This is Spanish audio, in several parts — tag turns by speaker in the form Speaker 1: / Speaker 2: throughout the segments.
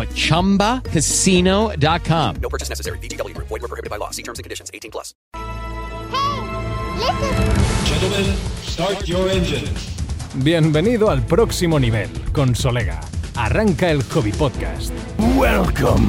Speaker 1: at ChumbaCasino.com.
Speaker 2: No purchase necessary. VGW. Void were prohibited by law. See terms and conditions. 18 plus.
Speaker 3: Gentlemen, start your engines.
Speaker 4: Bienvenido al próximo nivel con Solega. Arranca el Hobby Podcast. Welcome.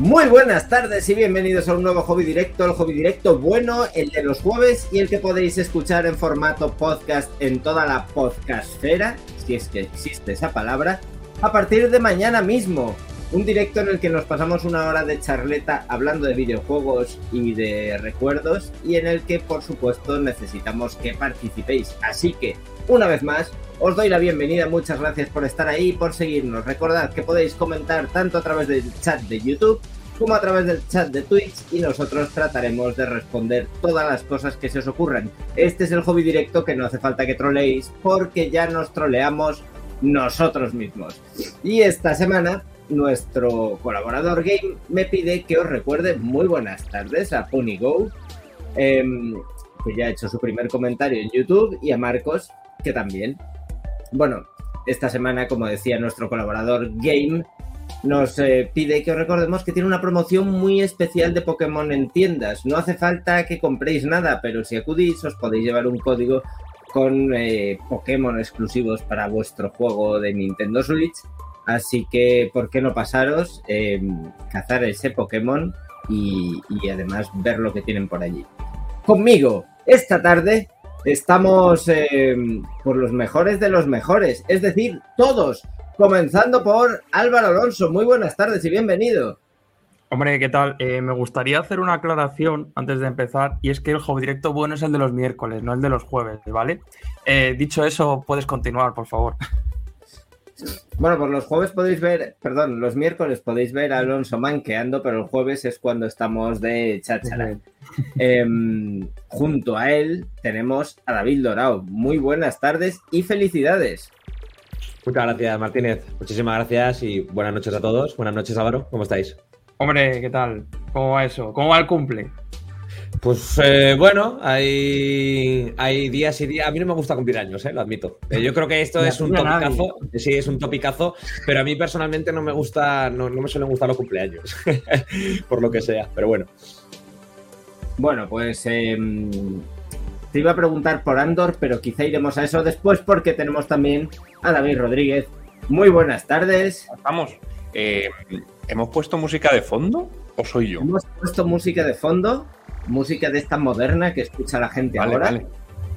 Speaker 5: Muy buenas tardes y bienvenidos a un nuevo hobby directo, el hobby directo bueno, el de los jueves y el que podéis escuchar en formato podcast en toda la podcastfera, si es que existe esa palabra, a partir de mañana mismo. Un directo en el que nos pasamos una hora de charleta hablando de videojuegos y de recuerdos y en el que por supuesto necesitamos que participéis. Así que, una vez más, os doy la bienvenida, muchas gracias por estar ahí y por seguirnos. Recordad que podéis comentar tanto a través del chat de YouTube como a través del chat de Twitch y nosotros trataremos de responder todas las cosas que se os ocurran. Este es el hobby directo que no hace falta que troleéis porque ya nos troleamos nosotros mismos. Y esta semana nuestro colaborador Game me pide que os recuerde muy buenas tardes a PonyGo, eh, que ya ha hecho su primer comentario en YouTube, y a Marcos, que también. Bueno, esta semana, como decía nuestro colaborador Game, nos eh, pide que os recordemos que tiene una promoción muy especial de Pokémon en tiendas. No hace falta que compréis nada, pero si acudís os podéis llevar un código con eh, Pokémon exclusivos para vuestro juego de Nintendo Switch. Así que, ¿por qué no pasaros, eh, cazar ese Pokémon y, y además ver lo que tienen por allí? Conmigo, esta tarde estamos eh, por los mejores de los mejores, es decir, todos, comenzando por Álvaro Alonso. Muy buenas tardes y bienvenido.
Speaker 6: Hombre, ¿qué tal? Eh, me gustaría hacer una aclaración antes de empezar, y es que el hobby directo bueno es el de los miércoles, no el de los jueves, ¿vale? Eh, dicho eso, puedes continuar, por favor.
Speaker 5: Bueno, por los jueves podéis ver, perdón, los miércoles podéis ver a Alonso manqueando, pero el jueves es cuando estamos de cháchara. Eh, junto a él tenemos a David Dorao. Muy buenas tardes y felicidades.
Speaker 7: Muchas gracias, Martínez. Muchísimas gracias y buenas noches a todos. Buenas noches, Álvaro. ¿Cómo estáis?
Speaker 6: Hombre, ¿qué tal? ¿Cómo va eso? ¿Cómo va el cumple?
Speaker 7: Pues eh, bueno, hay, hay días y días. A mí no me gusta cumplir años, eh, lo admito. Eh, yo creo que esto es un topicazo. Sí, es un topicazo, pero a mí personalmente no me gusta, no, no me suelen gustar los cumpleaños, por lo que sea. Pero bueno.
Speaker 5: Bueno, pues eh, te iba a preguntar por Andor, pero quizá iremos a eso después porque tenemos también a David Rodríguez. Muy buenas tardes.
Speaker 8: Estamos. Eh, ¿Hemos puesto música de fondo o soy yo?
Speaker 5: Hemos puesto música de fondo, música de esta moderna que escucha la gente
Speaker 8: vale,
Speaker 5: ahora.
Speaker 8: Vale.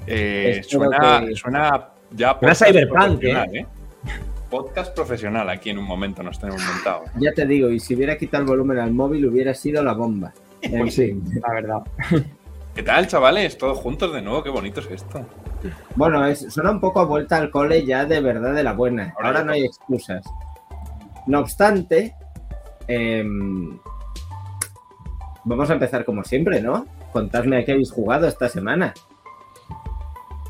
Speaker 8: Eh, suena,
Speaker 5: que-
Speaker 8: suena ya
Speaker 7: Suena cyberpunk,
Speaker 8: profesional, ¿eh? Podcast profesional aquí en un momento nos tenemos montado.
Speaker 5: Ya te digo, y si hubiera quitado el volumen al móvil hubiera sido la bomba. En
Speaker 6: Pues sí,
Speaker 5: fin.
Speaker 6: la verdad.
Speaker 8: ¿Qué tal, chavales? Todos juntos de nuevo, qué bonito es esto.
Speaker 5: Bueno, es, suena un poco a vuelta al cole ya de verdad de la buena.
Speaker 8: Ahora
Speaker 5: Ahora no hay excusas. No obstante, em, vamos a empezar como siempre, ¿no? Contadme a qué habéis jugado esta semana.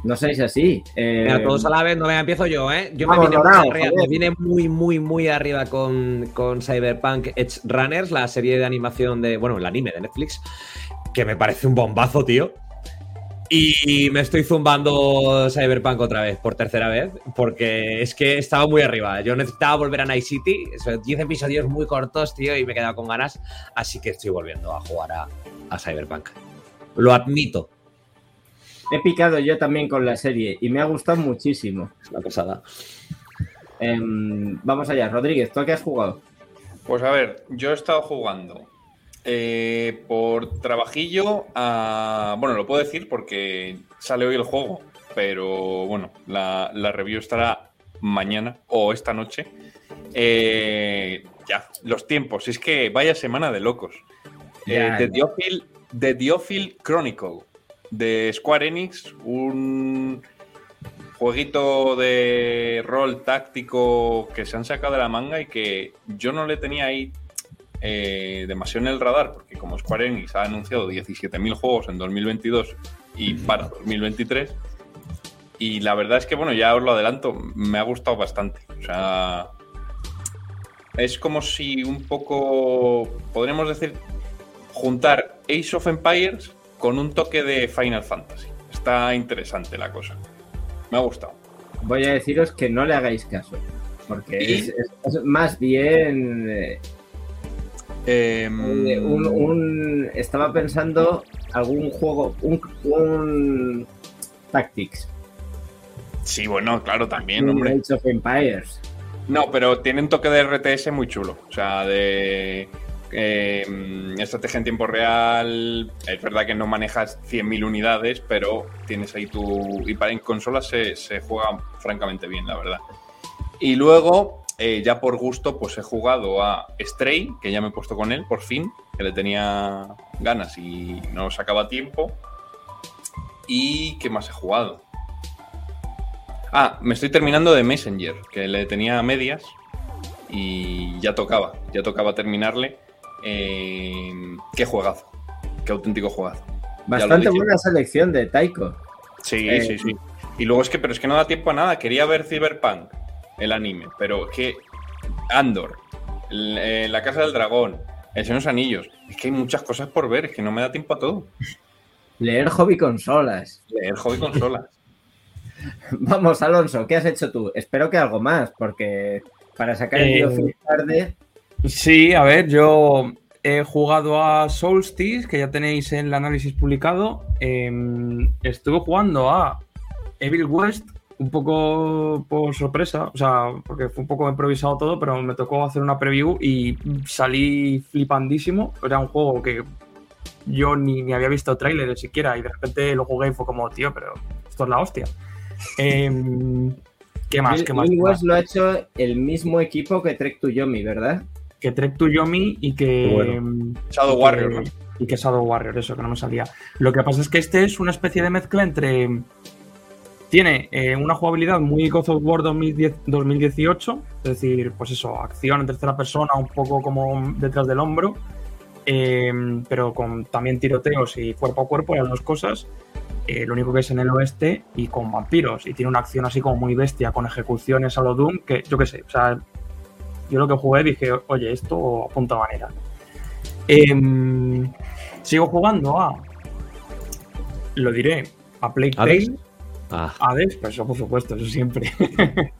Speaker 5: No seáis así. Eh,
Speaker 7: Venga, todos a la vez, no venga, empiezo yo, ¿eh? Yo
Speaker 5: Vamos,
Speaker 7: me vine, arriba, me vine muy, muy, muy arriba con, con Cyberpunk Edge Runners, la serie de animación de, bueno, el anime de Netflix, que me parece un bombazo, tío. Y me estoy zumbando Cyberpunk otra vez, por tercera vez, porque es que estaba muy arriba. Yo necesitaba volver a Night City, son 10 episodios muy cortos, tío, y me he quedado con ganas, así que estoy volviendo a jugar a, a Cyberpunk. Lo admito,
Speaker 5: He picado yo también con la serie y me ha gustado muchísimo.
Speaker 7: es una pasada.
Speaker 5: Em, vamos allá, Rodríguez, ¿tú a qué has jugado?
Speaker 8: Pues a ver, yo he estado jugando eh, por trabajillo a... Bueno, lo puedo decir porque sale hoy el juego, pero bueno, la, la review estará mañana o esta noche. Eh, ya, los tiempos, es que vaya semana de locos. Eh, The. Diophil, The Diophil Chronicle de Square Enix, un jueguito de rol táctico que se han sacado de la manga y que yo no le tenía ahí eh, demasiado en el radar, porque como Square Enix ha anunciado 17.000 juegos en 2022 y para 2023, y la verdad es que, bueno, ya os lo adelanto, me ha gustado bastante. O sea, es como si un poco, podríamos decir, juntar Ace of Empires con un toque de Final Fantasy. Está interesante la cosa. Me ha gustado.
Speaker 5: Voy a deciros que no le hagáis caso. Porque es, es- es más bien. Eh,
Speaker 8: Em,
Speaker 5: eh, un, un- estaba pensando algún juego. Un, un Tactics.
Speaker 8: Sí, bueno, claro, también,
Speaker 5: un
Speaker 8: hombre.
Speaker 5: Age of Empires.
Speaker 8: No, pero tiene un toque de RTS muy chulo. O sea, de eh, estrategia en tiempo real. Es verdad que no manejas 100.000 unidades, pero tienes ahí tu. Y para en consolas se, se juega francamente bien, la verdad. Y luego, eh, ya por gusto, pues he jugado a Stray, que ya me he puesto con él, por fin, que le tenía ganas y no sacaba tiempo. ¿Y qué más he jugado? Ah, me estoy terminando de Messenger, que le tenía a medias y ya tocaba, ya tocaba terminarle. Eh, qué juegazo, qué auténtico juegazo.
Speaker 5: Bastante buena selección de Taiko.
Speaker 8: Sí,
Speaker 5: Eh,
Speaker 8: sí, sí. Y luego es que, pero es que no da tiempo a nada. Quería ver Cyberpunk, el anime, pero que Andor, eh, La Casa del Dragón, El Señor de los Anillos, es que hay muchas cosas por ver, es que no me da tiempo a todo.
Speaker 5: Leer hobby consolas.
Speaker 8: Leer hobby consolas.
Speaker 5: Vamos, Alonso, ¿qué has hecho tú? Espero que algo más, porque para sacar el
Speaker 6: Eh,
Speaker 5: tarde.
Speaker 6: Sí, a ver, yo he jugado a Solstice, que ya tenéis en el análisis publicado. Em, estuve jugando a Evil West, un poco por sorpresa, o sea, porque fue un poco improvisado todo, pero me tocó hacer una preview y salí flipandísimo. Era un juego que yo ni, ni había visto tráiler siquiera y de repente lo jugué y fue como, tío, pero esto es la hostia. Em, ¿Qué más? ¿Qué más?
Speaker 5: Lo ha hecho el mismo equipo que Trek to Yomi, ¿verdad?
Speaker 6: que Trek to Yomi y que.
Speaker 8: Bueno.
Speaker 6: mm,
Speaker 8: Shadow
Speaker 6: y que-
Speaker 8: Warrior, ¿no?
Speaker 6: Y que Shadow Warrior, eso, que no me salía. Lo que pasa es que este es una especie de mezcla entre. Tiene eh, una jugabilidad muy God of War 2010 2018, es decir, pues eso, acción en tercera persona, un poco como detrás del hombro, eh, pero con también tiroteos y cuerpo a cuerpo, las dos cosas. Eh, lo único que es en el oeste y con vampiros. Y tiene una acción así como muy bestia, con ejecuciones a lo Doom, que yo qué sé, o sea, yo lo que jugué dije, oye, esto apunta manera. Em, sigo jugando a. Lo diré, a Plague. Tale.
Speaker 7: Ah,
Speaker 6: Hades, pues eso por supuesto, eso siempre.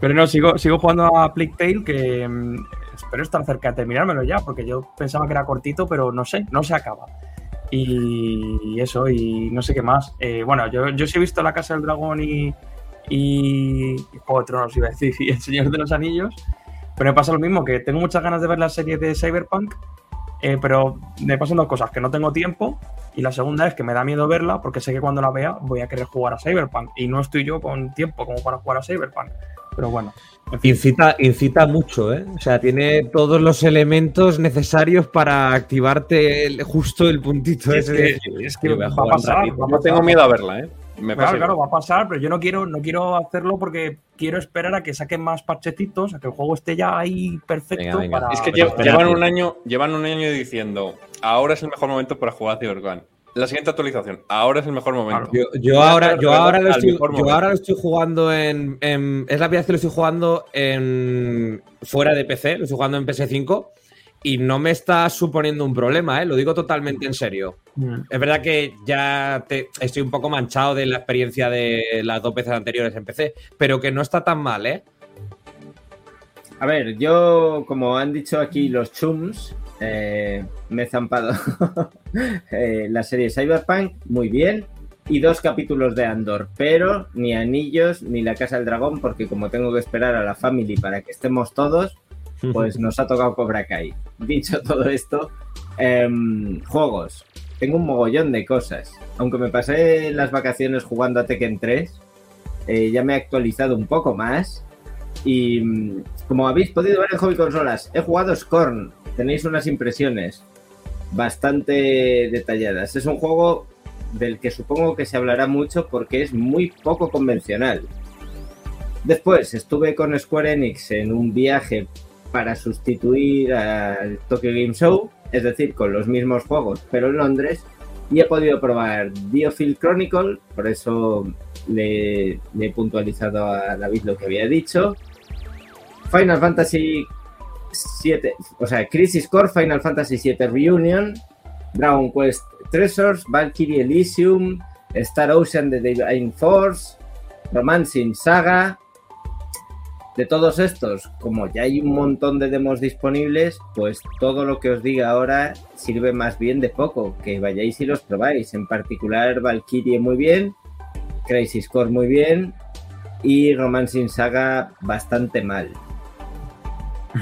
Speaker 6: Pero no, sigo, sigo jugando a Plague Tale que mm, espero estar cerca de terminármelo ya, porque yo pensaba que era cortito, pero no sé, no se acaba. Y eso, y no sé qué más. Eh, bueno, yo, yo sí he visto La Casa del Dragón y, y, Juego de iba a decir, y El Señor de los Anillos. Pero me pasa lo mismo, que tengo muchas ganas de ver la serie de Cyberpunk, eh, pero me pasan dos cosas, que no tengo tiempo y la segunda es que me da miedo verla porque sé que cuando la vea voy a querer jugar a Cyberpunk y no estoy yo con tiempo como para jugar a Cyberpunk. Pero bueno, en fin.
Speaker 7: incita, incita mucho, ¿eh? O sea, tiene todos los elementos necesarios para activarte el- justo el puntito
Speaker 6: Es
Speaker 7: ese.
Speaker 6: que- es que
Speaker 7: "Yo voy
Speaker 6: va a pasar,
Speaker 7: ratito".
Speaker 6: va a
Speaker 8: No tengo miedo a verla, ¿eh? Me
Speaker 6: Claro,
Speaker 8: pasa
Speaker 6: claro, va a pasar, pero yo no quiero, no quiero hacerlo porque quiero esperar a que saquen más parchecitos, a que el juego esté ya ahí perfecto
Speaker 7: Venga, venga.
Speaker 6: para.
Speaker 8: Es que llevan un año, llevan un año diciendo, ahora es el mejor momento para jugar a Cyberpunk. La siguiente actualización, ahora es el mejor momento.
Speaker 7: Yo, ahora, yo, ahora lo estoy,
Speaker 8: mejor
Speaker 7: yo
Speaker 8: momento.
Speaker 7: ahora lo estoy jugando en, en- Es la primera vez que lo estoy jugando en fuera de PC, lo estoy jugando en PS5 y no me está suponiendo un problema, ¿eh? lo digo totalmente en serio.
Speaker 6: Mm.
Speaker 7: Es verdad que ya te- estoy un poco manchado de la experiencia de las dos veces anteriores en PC, pero que no está tan mal, ¿eh?
Speaker 5: A ver, yo, como han dicho aquí los chums, eh, me he zampado eh, la serie Cyberpunk, muy bien, y dos capítulos de Andor, pero ni Anillos ni La Casa del Dragón, porque como tengo que esperar a la Family para que estemos todos, pues nos ha tocado Cobra Kai. Dicho todo esto, em, juegos. Tengo un mogollón de cosas. Aunque me pasé las vacaciones jugando a Tekken 3, eh, ya me he actualizado un poco más. Y mm, como habéis podido ver en Hobby Consolas, he jugado Scorn. Tenéis unas impresiones bastante detalladas. Es un juego del que supongo que se hablará mucho porque es muy poco convencional. Después estuve con Square Enix en un viaje para sustituir al Tokyo Game Show, es decir, con los mismos juegos, pero en Londres, y he podido probar Diofield Chronicle, por eso le, he puntualizado a David lo que había dicho. Final Fantasy 7, o sea, Crisis Core, Final Fantasy 7 Reunion, Dragon Quest Treasures, Valkyrie Elysium, Star Ocean The Divine Force, Romancing Saga. De todos estos, como ya hay un montón de demos disponibles, pues todo lo que os diga ahora sirve más bien de poco, que vayáis y los probáis. En particular, Valkyrie muy bien, Crisis Core muy bien y Romancing Saga bastante mal.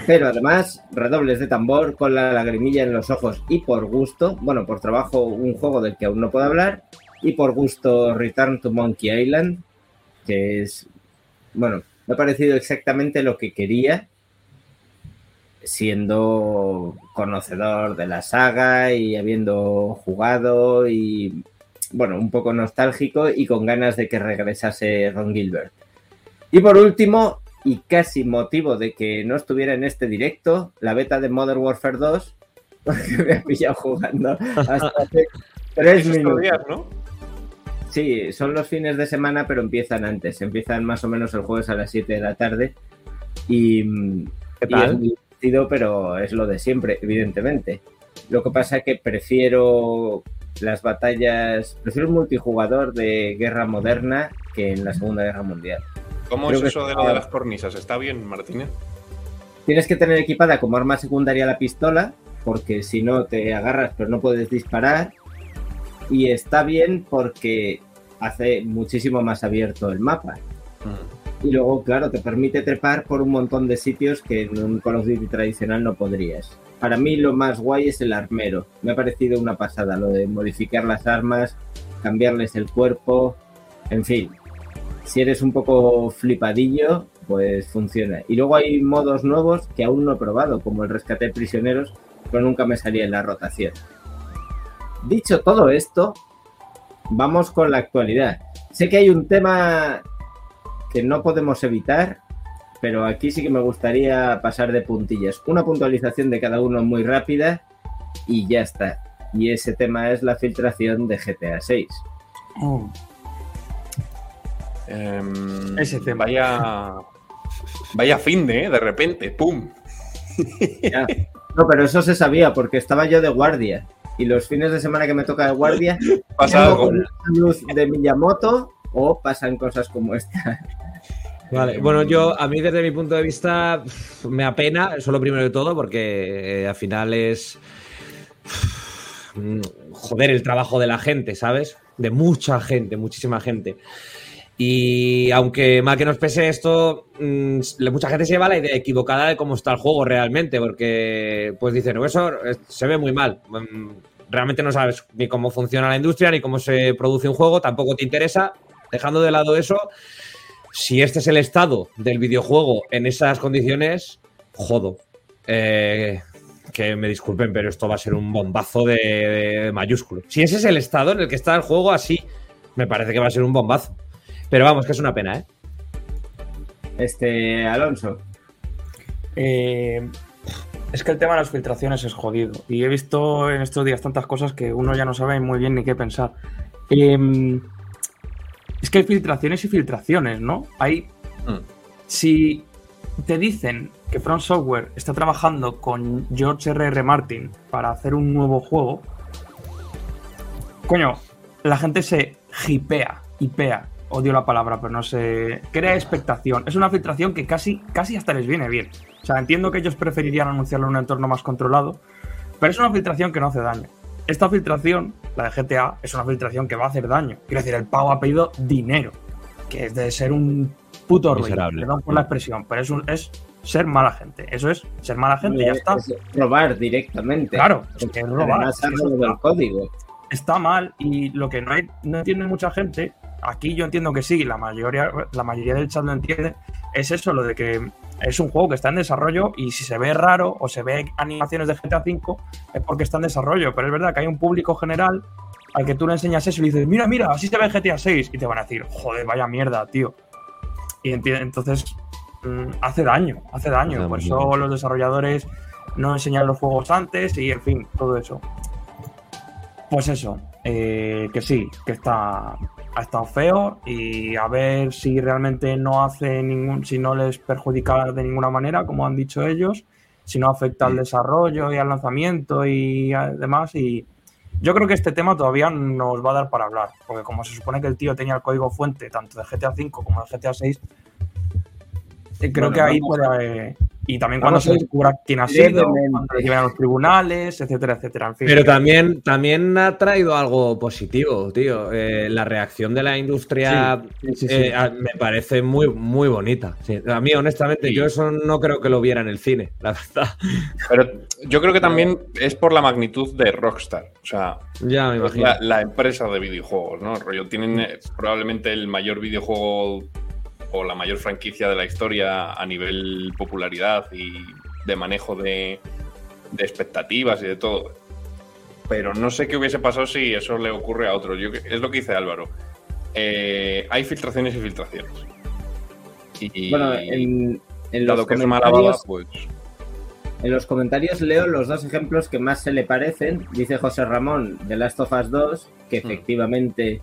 Speaker 5: Pero además, redobles de tambor con la lagrimilla en los ojos y por gusto, bueno, por trabajo, un juego del que aún no puedo hablar, y por gusto Return to Monkey Island, que es, bueno, me ha parecido exactamente lo que quería, siendo conocedor de la saga y habiendo jugado y, bueno, un poco nostálgico y con ganas de que regresase Ron Gilbert. Y por último, y casi motivo de que no estuviera en este directo, la beta de Modern Warfare 2, porque me ha pillado jugando hasta hace tres minutos.
Speaker 8: días, ¿no?
Speaker 5: Sí, son los fines de semana, pero empiezan antes. Empiezan más o menos el jueves a las 7 de la tarde. Y,
Speaker 7: ¿Qué
Speaker 5: y
Speaker 7: tal?
Speaker 5: es muy divertido, pero es lo de siempre, evidentemente. Lo que pasa es que prefiero las batallas, prefiero un multijugador de guerra moderna que en la Segunda Guerra Mundial.
Speaker 8: ¿Cómo
Speaker 5: Creo
Speaker 8: es eso de lo de las cornisas? ¿Está bien, Martínez?
Speaker 5: Tienes que tener equipada como arma secundaria la pistola, porque si no te agarras pero no puedes disparar. Y está bien porque hace muchísimo más abierto el mapa. Y luego, claro, te permite trepar por un montón de sitios que en un Call of Duty tradicional no podrías. Para mí lo más guay es el armero. Me ha parecido una pasada lo de modificar las armas, cambiarles el cuerpo, en fin. Si eres un poco flipadillo, pues funciona. Y luego hay modos nuevos que aún no he probado, como el rescate de prisioneros, pero nunca me salía en la rotación. Dicho todo esto, vamos con la actualidad. Sé que hay un tema que no podemos evitar, pero aquí sí que me gustaría pasar de puntillas. Una puntualización de cada uno muy rápida y ya está. Y ese tema es la filtración de GTA 6.
Speaker 6: Oh, Ese tema.
Speaker 8: Vaya. Vaya fin de, ¿eh? De repente, ¡pum!
Speaker 5: Ya. No, pero eso se sabía porque estaba yo de guardia. Y los fines de semana que me toca de guardia,
Speaker 8: Pasa algo.
Speaker 5: con la luz de Miyamoto o pasan cosas como esta.
Speaker 7: Vale, bueno, yo a mí desde mi punto de vista me apena, eso lo primero de todo, porque eh, al final es mm, joder el trabajo de la gente, ¿sabes? De mucha gente, muchísima gente. Y aunque mal que nos pese esto, mm, mucha gente se lleva la idea equivocada de cómo está el juego realmente, porque pues dicen, "No, eso se ve muy mal. Mm, Realmente no sabes ni cómo funciona la industria, ni cómo se produce un juego, tampoco te interesa. Dejando de lado eso, si este es el estado del videojuego en esas condiciones, jodo. Eh, que me disculpen, pero esto va a ser un bombazo de, de mayúsculo. Si ese es el estado en el que está el juego, así, me parece que va a ser un bombazo. Pero vamos, que es una pena, ¿eh?
Speaker 5: Este, Alonso.
Speaker 6: Eh, es que el tema de las filtraciones es jodido. Y he visto en estos días tantas cosas que uno ya no sabe muy bien ni qué pensar. Eh, es que hay filtraciones y filtraciones, ¿no? Hay.
Speaker 8: Mm.
Speaker 6: Si te dicen que Front Software está trabajando con George R.R. Martin para hacer un nuevo juego, coño, la gente se hipea, hipea. Odio la palabra, pero no sé. Crea expectación. Es una filtración que casi, casi hasta les viene bien. O sea, entiendo que ellos preferirían anunciarlo en un entorno más controlado, pero es una filtración que no hace daño. Esta filtración, la de GTA, es una filtración que va a hacer daño. Quiero decir, el pavo ha pedido dinero, que es de ser un puto ruido.
Speaker 7: Miserable.
Speaker 6: Perdón por la expresión, pero es, un- es ser mala gente. Eso es ser mala gente, ya está.
Speaker 5: Es robar directamente.
Speaker 6: Claro, es que es robar.
Speaker 5: Además,
Speaker 6: es
Speaker 5: del
Speaker 6: está-
Speaker 5: código.
Speaker 6: está mal y lo que no, hay, no entiende mucha gente, aquí yo entiendo que sí, la mayoría, la mayoría del chat lo entiende, es eso, lo de que es un juego que está en desarrollo y si se ve raro o se ve animaciones de GTA V es porque está en desarrollo, pero es verdad que hay un público general al que tú le enseñas eso y le dices, mira, mira, así se ve GTA 6 y te van a decir, joder, vaya mierda, tío. Y entonces mm, hace daño, hace daño, por eso los desarrolladores no enseñan los juegos antes y en fin, todo eso. Pues eso, eh, que sí, que está ha estado feo y a ver si realmente no hace ningún, si no les perjudica de ninguna manera, como han dicho ellos, si no afecta al desarrollo y al lanzamiento y demás. Y yo creo que este tema todavía nos va a dar para hablar, porque como se supone que el tío tenía el código fuente tanto de GTA V como de GTA 6, creo
Speaker 5: Bueno,
Speaker 6: que ahí
Speaker 5: vamos-
Speaker 6: puede haber- Y también cuando se descubra quién ha sido, cuando lleven a los tribunales, etcétera, etcétera. En fin.
Speaker 7: Pero también, también ha traído algo positivo, tío. Eh, la reacción de la industria
Speaker 6: Sí, sí, sí, sí.
Speaker 7: eh, a- me parece muy, muy bonita. Sí, A mí, honestamente,
Speaker 8: Sí.
Speaker 7: yo eso no creo que lo viera en el cine, la verdad.
Speaker 8: Pero yo creo que también es por la magnitud de Rockstar. O sea,
Speaker 7: Ya me imagino.
Speaker 8: la, la empresa de videojuegos, ¿no? Rollo, tienen eh, probablemente el mayor videojuego o la mayor franquicia de la historia a nivel popularidad y de manejo de, de expectativas y de todo. Pero no sé qué hubiese pasado si eso le ocurre a otro. Yo, es lo que dice Álvaro. Eh, hay filtraciones y filtraciones. Y,
Speaker 5: Bueno, en, en los
Speaker 8: que es
Speaker 5: comentarios,
Speaker 8: pues
Speaker 5: en los comentarios leo los dos ejemplos que más se le parecen. Dice José Ramón de Last of Us 2, que
Speaker 8: Mm.
Speaker 5: efectivamente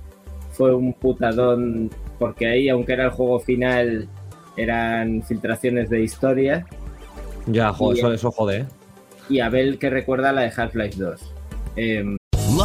Speaker 5: fue un putadón, porque ahí, aunque era el juego final, eran filtraciones de historia.
Speaker 7: Ya, jo,
Speaker 5: Y-
Speaker 7: eso, eso jode, ¿eh?
Speaker 5: Y Abel que recuerda la de Half-Life 2. Em,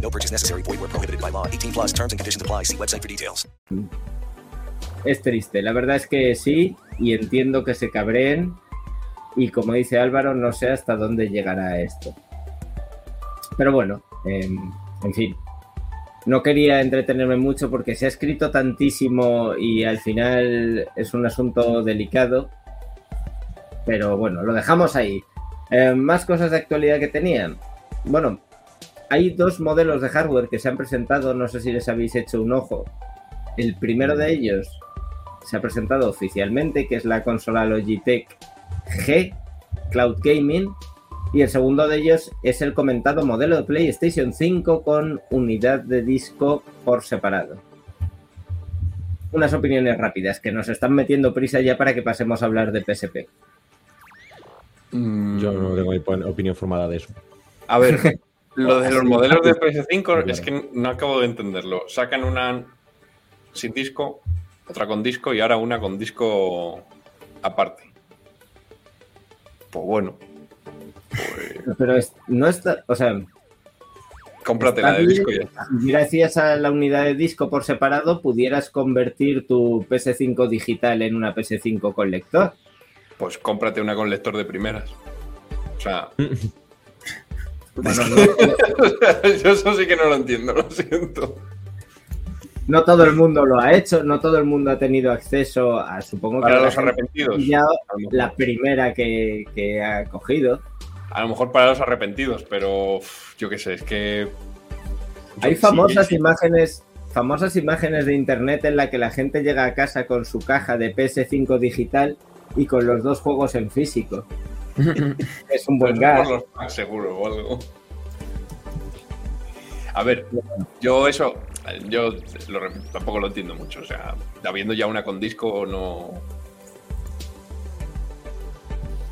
Speaker 2: No purchase necessary. Void where prohibited by law. 18 plus terms and conditions apply. See website for details.
Speaker 5: es triste. La verdad es que sí, y entiendo que se cabreen. Y como dice Álvaro, no sé hasta dónde llegará esto. Pero bueno, em, en fin. No quería entretenerme mucho porque se ha escrito tantísimo y al final es un asunto delicado. Pero bueno, lo dejamos ahí. Eh, más cosas de actualidad que tenían. Bueno, hay dos modelos de hardware que se han presentado, no sé si les habéis hecho un ojo. El primero de ellos se ha presentado oficialmente, que es la consola Logitech G Cloud Gaming. Y el segundo de ellos es el comentado modelo de PlayStation 5 con unidad de disco por separado. Unas opiniones rápidas que nos están metiendo prisa ya para que pasemos a hablar de PSP.
Speaker 8: Mm,
Speaker 7: Yo no tengo opin- opinión formada de eso.
Speaker 8: A ver, lo de los
Speaker 5: Así,
Speaker 8: modelos de
Speaker 5: fácil.
Speaker 8: PS5 es que no acabo de entenderlo. Sacan una sin disco, otra con disco y ahora una con disco aparte. Pues bueno,
Speaker 5: Pero es- no está, o sea,
Speaker 8: cómprate
Speaker 5: está
Speaker 8: la de disco ya está.
Speaker 5: gracias a la unidad de disco por separado pudieras convertir tu PS5 digital en una PS5 con lector.
Speaker 8: Pues cómprate una con lector de primeras. O sea,
Speaker 5: Bueno, no-
Speaker 8: yo eso sí que no lo entiendo, lo siento.
Speaker 5: no todo el mundo lo ha hecho, no todo el mundo ha tenido acceso a, supongo que
Speaker 8: Para los arrepentidos.
Speaker 5: la primera que, que ha cogido.
Speaker 8: A lo mejor para los arrepentidos, pero yo qué sé, es que.
Speaker 5: Hay
Speaker 8: Sí,
Speaker 5: famosas
Speaker 8: sí.
Speaker 5: imágenes, famosas imágenes de internet en la que la gente llega a casa con su caja de PS5 digital y con los dos juegos en físico. es un buen
Speaker 8: Por
Speaker 5: gas.
Speaker 8: los packs, seguro o algo. A ver, yo eso, yo lo tampoco lo entiendo mucho. O sea, habiendo ya una con disco, no.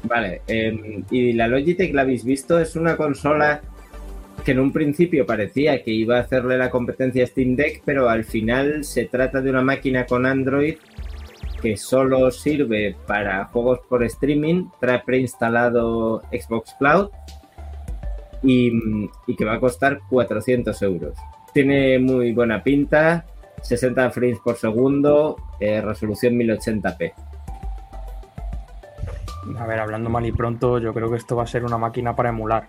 Speaker 5: Vale, eh, y la Logitech la habéis visto, es una consola que en un principio parecía que iba a hacerle la competencia a Steam Deck, pero al final se trata de una máquina con Android que solo sirve para juegos por streaming, trae preinstalado Xbox Cloud y, y que va a costar 400 euros. Tiene muy buena pinta, 60 frames por segundo, eh, resolución 1080p.
Speaker 6: A ver, hablando mal y pronto, yo creo que esto va a ser una máquina para emular.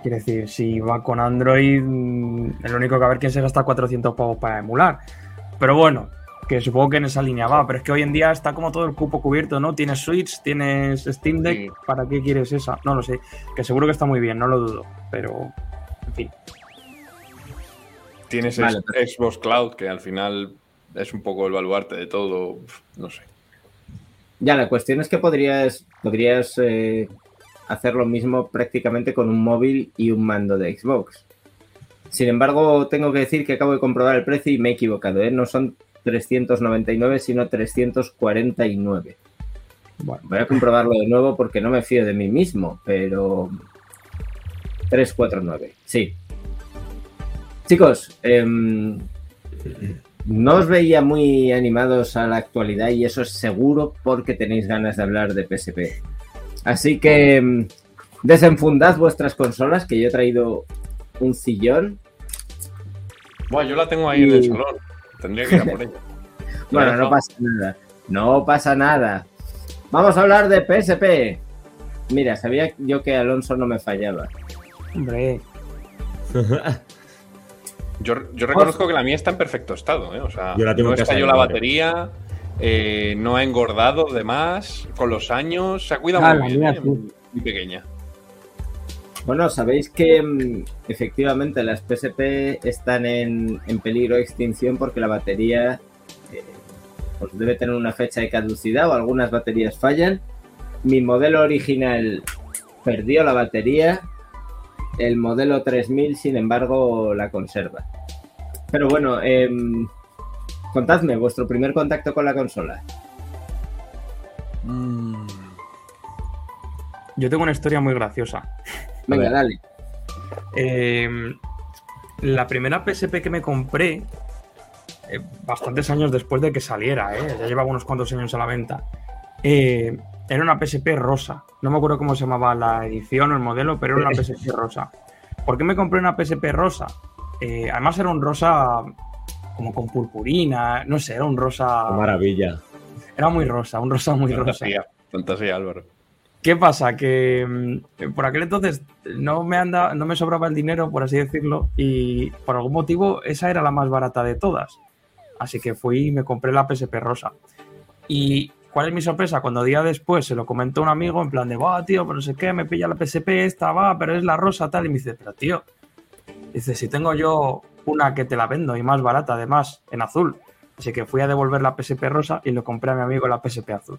Speaker 6: Quiere decir, si va con Android, mm, es lo único que a ver quién se gasta 400 pavos para emular. Pero bueno, que supongo que en esa línea va. Pero es que hoy en día está como todo el cupo cubierto, ¿no? Tienes Switch, tienes Steam Deck. ¿Para qué quieres esa? No lo sé. Que seguro que está muy bien, no lo dudo. Pero, en fin.
Speaker 8: Tienes
Speaker 5: Vale,
Speaker 8: es- Xbox Cloud, que al final es un poco el baluarte de todo. No sé.
Speaker 5: Ya, la cuestión es que podrías, podrías eh, hacer lo mismo prácticamente con un móvil y un mando de Xbox. Sin embargo, tengo que decir que acabo de comprobar el precio y me he equivocado. ¿eh? No son 399, sino 349.
Speaker 6: Bueno.
Speaker 5: Voy a comprobarlo de nuevo porque no me fío de mí mismo, pero 349, sí. Chicos, em, no os veía muy animados a la actualidad y eso es seguro porque tenéis ganas de hablar de PSP. Así que em, desenfundad vuestras consolas, que yo he traído un sillón.
Speaker 8: Bueno, yo la tengo ahí en el salón. Tendría que ir a por ella.
Speaker 5: Bueno, no pasa nada. No pasa nada. Vamos a hablar de PSP. Mira, sabía yo que Alonso no me fallaba.
Speaker 6: Hombre.
Speaker 8: Yo, yo reconozco que la mía está en perfecto estado, ¿eh? O sea,
Speaker 7: Yo la tengo
Speaker 8: no estalló la batería, eh, no ha engordado de más con los años, se ha cuidado
Speaker 6: Ah,
Speaker 8: muy bien,
Speaker 6: mía
Speaker 8: ¿eh?
Speaker 6: sí.
Speaker 8: muy pequeña.
Speaker 5: Bueno, sabéis que mm, efectivamente las PSP están en, en peligro de extinción porque la batería eh, pues debe tener una fecha de caducidad o algunas baterías fallan. Mi modelo original perdió la batería, el modelo 3000 sin embargo la conserva. Pero bueno, em, contadme vuestro primer contacto con la consola.
Speaker 6: Yo tengo una historia muy graciosa.
Speaker 5: Venga, dale.
Speaker 6: Eh, la primera PSP que me compré, eh, bastantes años después de que saliera, eh, ya llevaba unos cuantos años a la venta, eh, era una PSP rosa. No me acuerdo cómo se llamaba la edición o el modelo, pero era una PSP rosa. ¿Por qué me compré una PSP rosa? Eh, además era un rosa como con purpurina, no sé, era un rosa...
Speaker 7: Qué maravilla.
Speaker 6: Era muy rosa, un rosa muy rosa.
Speaker 8: Fantasía, Álvaro.
Speaker 6: ¿Qué pasa? Que mm, por aquel entonces no me, anda, no me sobraba el dinero, por así decirlo, y por algún motivo esa era la más barata de todas. Así que fui y me compré la PSP rosa. ¿Y cuál es mi sorpresa? Cuando día después se lo comentó un amigo en plan de, va, tío, pero no sé qué, me pilla la PSP esta, va, pero es la rosa, tal. Y me dice, pero tío, dice, si tengo yo una que te la vendo y más barata además, en azul. Así que fui a devolver la PSP rosa y le compré a mi amigo la PSP azul.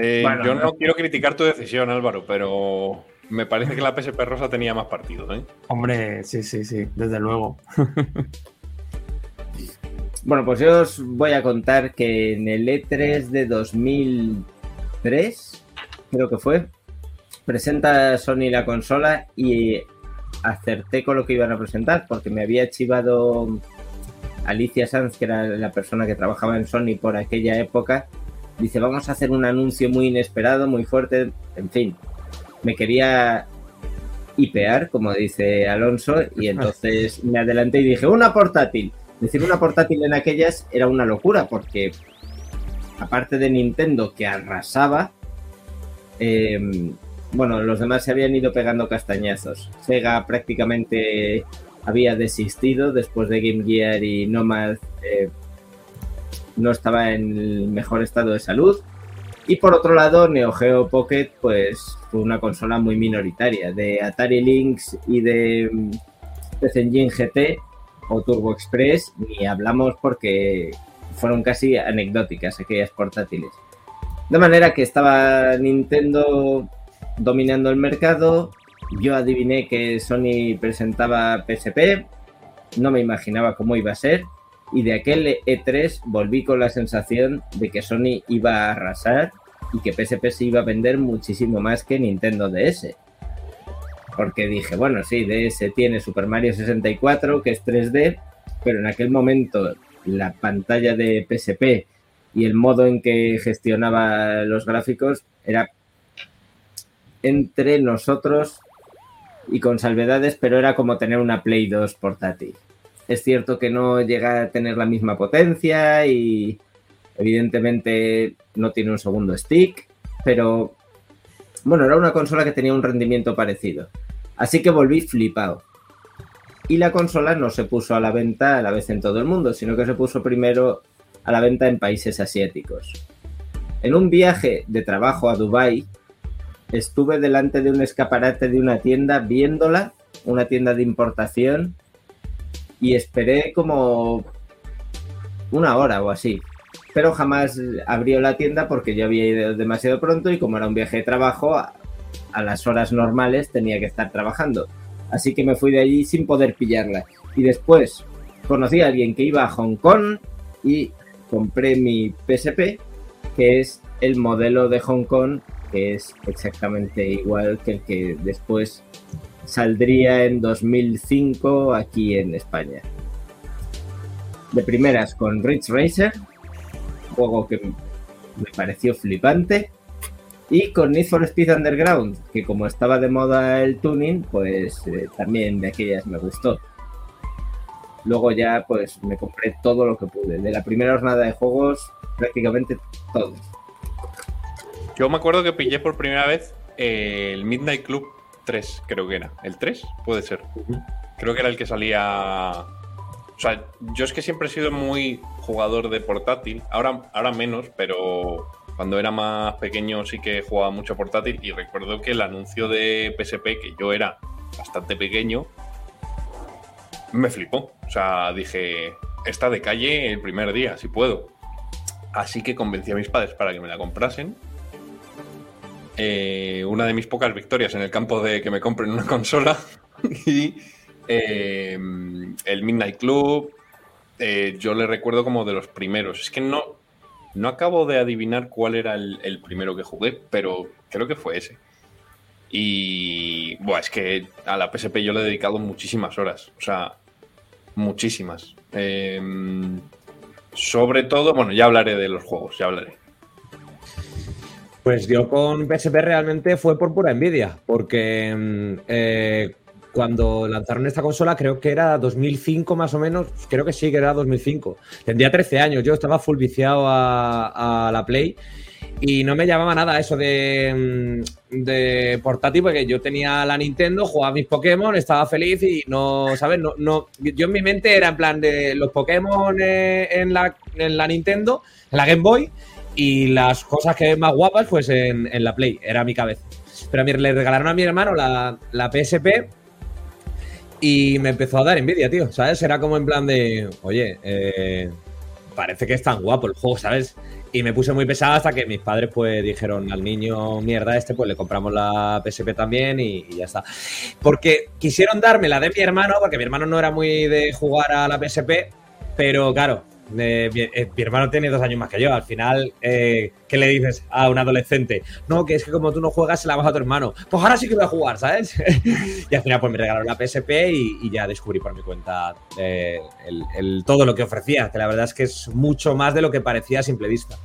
Speaker 8: Eh,
Speaker 6: Bueno,
Speaker 8: yo
Speaker 6: no.
Speaker 8: no quiero criticar tu decisión, Álvaro, pero me parece que la PSP rosa tenía más partido, ¿eh?
Speaker 6: Hombre, sí, sí, sí, desde luego.
Speaker 5: Bueno, pues yo os voy a contar que en el E3 de 2003, creo que fue, presenta Sony la consola y acerté con lo que iban a presentar porque me había chivado Alicia Sanz, que era la persona que trabajaba en Sony por aquella época. Dice, vamos a hacer un anuncio muy inesperado, muy fuerte, en fin. Me quería hipear, como dice Alonso, y entonces me adelanté y dije, una portátil. Decir una portátil en aquellas era una locura, porque aparte de Nintendo que arrasaba, eh, bueno, los demás se habían ido pegando castañazos. Sega prácticamente había desistido después de Game Gear y Nomad eh, no estaba en el mejor estado de salud. Y por otro lado, Neo Geo Pocket, pues fue una consola muy minoritaria. De Atari Lynx y de mm, PC Engine GT o Turbo Express, ni hablamos porque fueron casi anecdóticas aquellas portátiles. De manera que estaba Nintendo dominando el mercado. Yo adiviné que Sony presentaba PSP. No me imaginaba cómo iba a ser. Y de aquel E3 volví con la sensación de que Sony iba a arrasar y que PSP se iba a vender muchísimo más que Nintendo DS. Porque dije, bueno, sí, DS tiene Super Mario 64, que es 3D, pero en aquel momento la pantalla de PSP y el modo en que gestionaba los gráficos era entre nosotros y con salvedades, pero era como tener una Play 2 portátil. Es cierto que no llega a tener la misma potencia y evidentemente no tiene un segundo stick, pero bueno, era una consola que tenía un rendimiento parecido. Así que volví flipado. Y la consola no se puso a la venta a la vez en todo el mundo, sino que se puso primero a la venta en países asiáticos. En un viaje de trabajo a Dubai estuve delante de un escaparate de una tienda viéndola, una tienda de importación, y esperé como una hora o así. Pero jamás abrió la tienda porque yo había ido demasiado pronto y como era un viaje de trabajo, a, las horas normales tenía que estar trabajando. Así que me fui de allí sin poder pillarla. Y después conocí a alguien que iba a Hong Kong y compré mi PSP, que es el modelo de Hong Kong, que es exactamente igual que el que después saldría en 2005 aquí en España. De primeras con Ridge Racer, juego que me pareció flipante. Y con Need for Speed Underground, que como estaba de moda el tuning, pues eh, también de aquellas me gustó. Luego ya pues me compré todo lo que pude. De la primera jornada de juegos, prácticamente todos.
Speaker 8: Yo me acuerdo que pillé por primera vez el Midnight Club 3, creo que era. ¿El 3? Puede ser. Creo que era el que salía. O sea, yo es que siempre he sido muy jugador de portátil. Ahora, ahora menos, pero cuando era más pequeño sí que jugaba mucho portátil. Y recuerdo que el anuncio de PSP, que yo era bastante pequeño, me flipó. O sea, dije, esta de calle el primer día, si puedo. Así que convencí a mis padres para que me la comprasen. Eh, una de mis pocas victorias en el campo de que me compren una consola. y eh, el Midnight Club, eh, yo le recuerdo como de los primeros. Es que no, no acabo de adivinar cuál era el, el primero que jugué, pero creo que fue ese. Y buah, es que a la PSP yo le he dedicado muchísimas horas. O sea, muchísimas. Eh, sobre todo, bueno, ya hablaré de los juegos, ya hablaré.
Speaker 7: Pues yo con PSP realmente fue por pura envidia, porque mm, eh, cuando lanzaron esta consola, creo que era 2005 más o menos, creo que sí, que era 2005. Tendría 13 años, yo estaba full viciado a, la Play y no me llamaba nada eso de, mm, de portátil, porque yo tenía la Nintendo, jugaba mis Pokémon, estaba feliz y no, ¿sabes? No, no, yo en mi mente era en plan de los Pokémon eh, en, la, en la Nintendo, en la Game Boy, y las cosas que más guapas, pues en, la Play, era mi cabeza. Pero a mí le regalaron a mi hermano la, la PSP y me empezó a dar envidia, tío, ¿sabes? Era como en plan de, oye, eh, parece que es tan guapo el juego, ¿sabes? Y me puse muy pesado hasta que mis padres pues dijeron al niño mierda este, pues le compramos la PSP también y, y ya está. Porque quisieron darme la de mi hermano, porque mi hermano no era muy de jugar a la PSP, pero claro, eh, mi, eh, mi hermano tiene dos años más que yo. Al final, eh, ¿qué le dices a un adolescente? No, que es que como tú no juegas, se la vas a tu hermano. Pues ahora sí que voy a jugar, ¿sabes? y al final, pues me regalaron la PSP y, y ya descubrí por mi cuenta eh, el, el- todo lo que ofrecía, que la verdad es que es mucho más de lo que parecía a simple vista.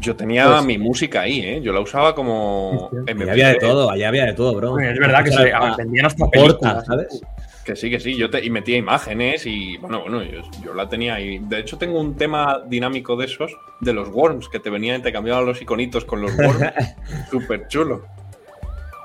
Speaker 8: Yo tenía
Speaker 7: Pues-
Speaker 8: mi música ahí, ¿eh? Yo la usaba como.
Speaker 7: Allá había de todo, allá había de todo, bro.
Speaker 6: Es verdad que se vendían hasta
Speaker 7: corta,
Speaker 6: películas.
Speaker 7: ¿sabes?
Speaker 8: Que sí, que sí. Yo te, y metía imágenes y bueno, bueno, yo, yo la tenía ahí. De hecho, tengo un tema dinámico de esos, de los worms, que te venían, te cambiaban los iconitos con los worms. Súper chulo.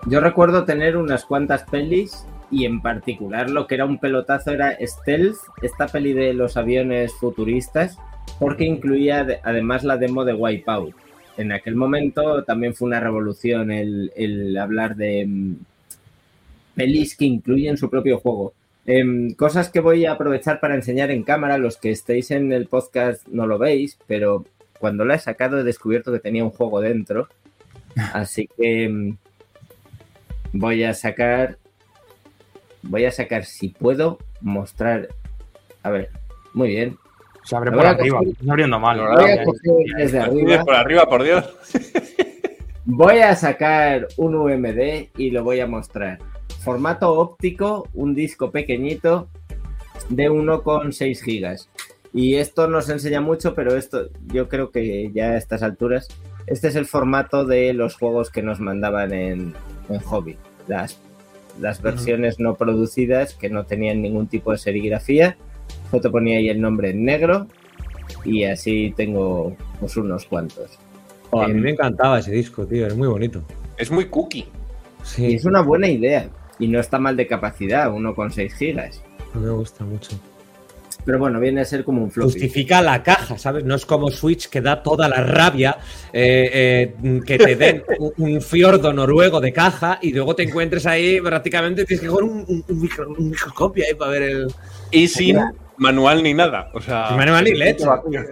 Speaker 5: Yo recuerdo tener unas cuantas pelis y en particular lo que era un pelotazo era Stealth, esta peli de los aviones futuristas, porque incluía de- además la demo de Wipeout. En aquel momento también fue una revolución el, el hablar de mm, pelis que incluyen su propio juego. Em, cosas que voy a aprovechar para enseñar en cámara, los que estéis en el podcast no lo veis, pero cuando la he sacado he descubierto que tenía un juego dentro. Así que mm, voy a sacar. Voy a sacar, si puedo, mostrar. A ver, muy bien.
Speaker 6: Se abre por arriba.
Speaker 5: coger-
Speaker 6: Está abriendo mal.
Speaker 5: lo voy a coger desde arriba.
Speaker 8: Por arriba, por Dios.
Speaker 5: Voy a sacar un UMD y lo voy a mostrar. Formato óptico, un disco pequeñito de 1,6 gigas. Y esto no se enseña mucho, pero esto yo creo que ya a estas alturas, este es el formato de los juegos que nos mandaban en, en Hobby. Las, las versiones no producidas que no tenían ningún tipo de serigrafía. Yo te ponía ahí el nombre en negro y así tengo pues unos cuantos.
Speaker 7: Oh, a mí me encantaba ese disco, tío. Es muy bonito.
Speaker 8: Es muy cookie.
Speaker 5: Y es una buena idea. Y no está mal de capacidad, 1,6 gigas.
Speaker 7: A mí me gusta mucho.
Speaker 5: Pero bueno, viene a ser como un floppy.
Speaker 7: Justifica la caja, ¿sabes? No es como Switch que da toda la rabia eh, eh, que te den un, un fiordo noruego de caja y luego te encuentres ahí prácticamente tienes que coger un, un- un micro- un microscopio ahí para ver el.
Speaker 8: Y sin manual ni nada. O sea.
Speaker 7: Sin manual ni leche.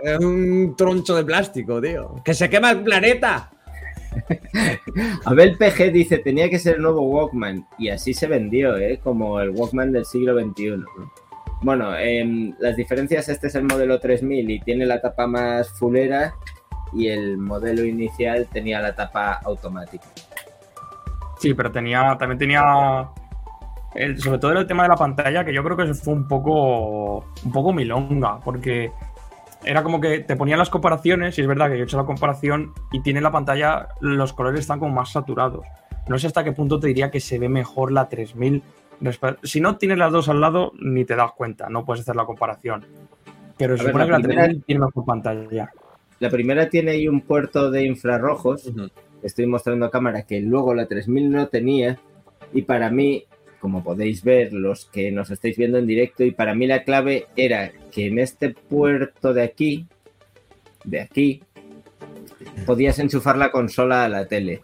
Speaker 7: Es un troncho de plástico, tío. ¡Que se quema el planeta!
Speaker 5: Abel PG dice, tenía que ser el nuevo Walkman. Y así se vendió, ¿eh? Como el Walkman del siglo XXI. Bueno, em, las diferencias, este es el modelo 3000 y tiene la tapa más fulera y el modelo inicial tenía la tapa automática.
Speaker 6: Sí, pero tenía, también tenía. sobre todo el tema de la pantalla, que yo creo que eso fue un poco. un poco milonga, porque era como que te ponían las comparaciones, y es verdad que yo he hecho la comparación, y tiene la pantalla, los colores están como más saturados. No sé hasta qué punto te diría que se ve mejor la 3000. respe- Si no tienes las dos al lado, ni te das cuenta, no puedes hacer la comparación. Pero
Speaker 5: A
Speaker 6: se
Speaker 5: ver,
Speaker 6: supone
Speaker 5: la
Speaker 6: que la
Speaker 5: primera-
Speaker 6: 3000 tiene mejor pantalla.
Speaker 5: La primera tiene ahí un puerto de infrarrojos. Estoy mostrando a cámara que luego la 3000 no tenía. Y para mí, como podéis ver, los que nos estáis viendo en directo, y para mí la clave era que en este puerto de aquí, de aquí, podías enchufar la consola a la tele.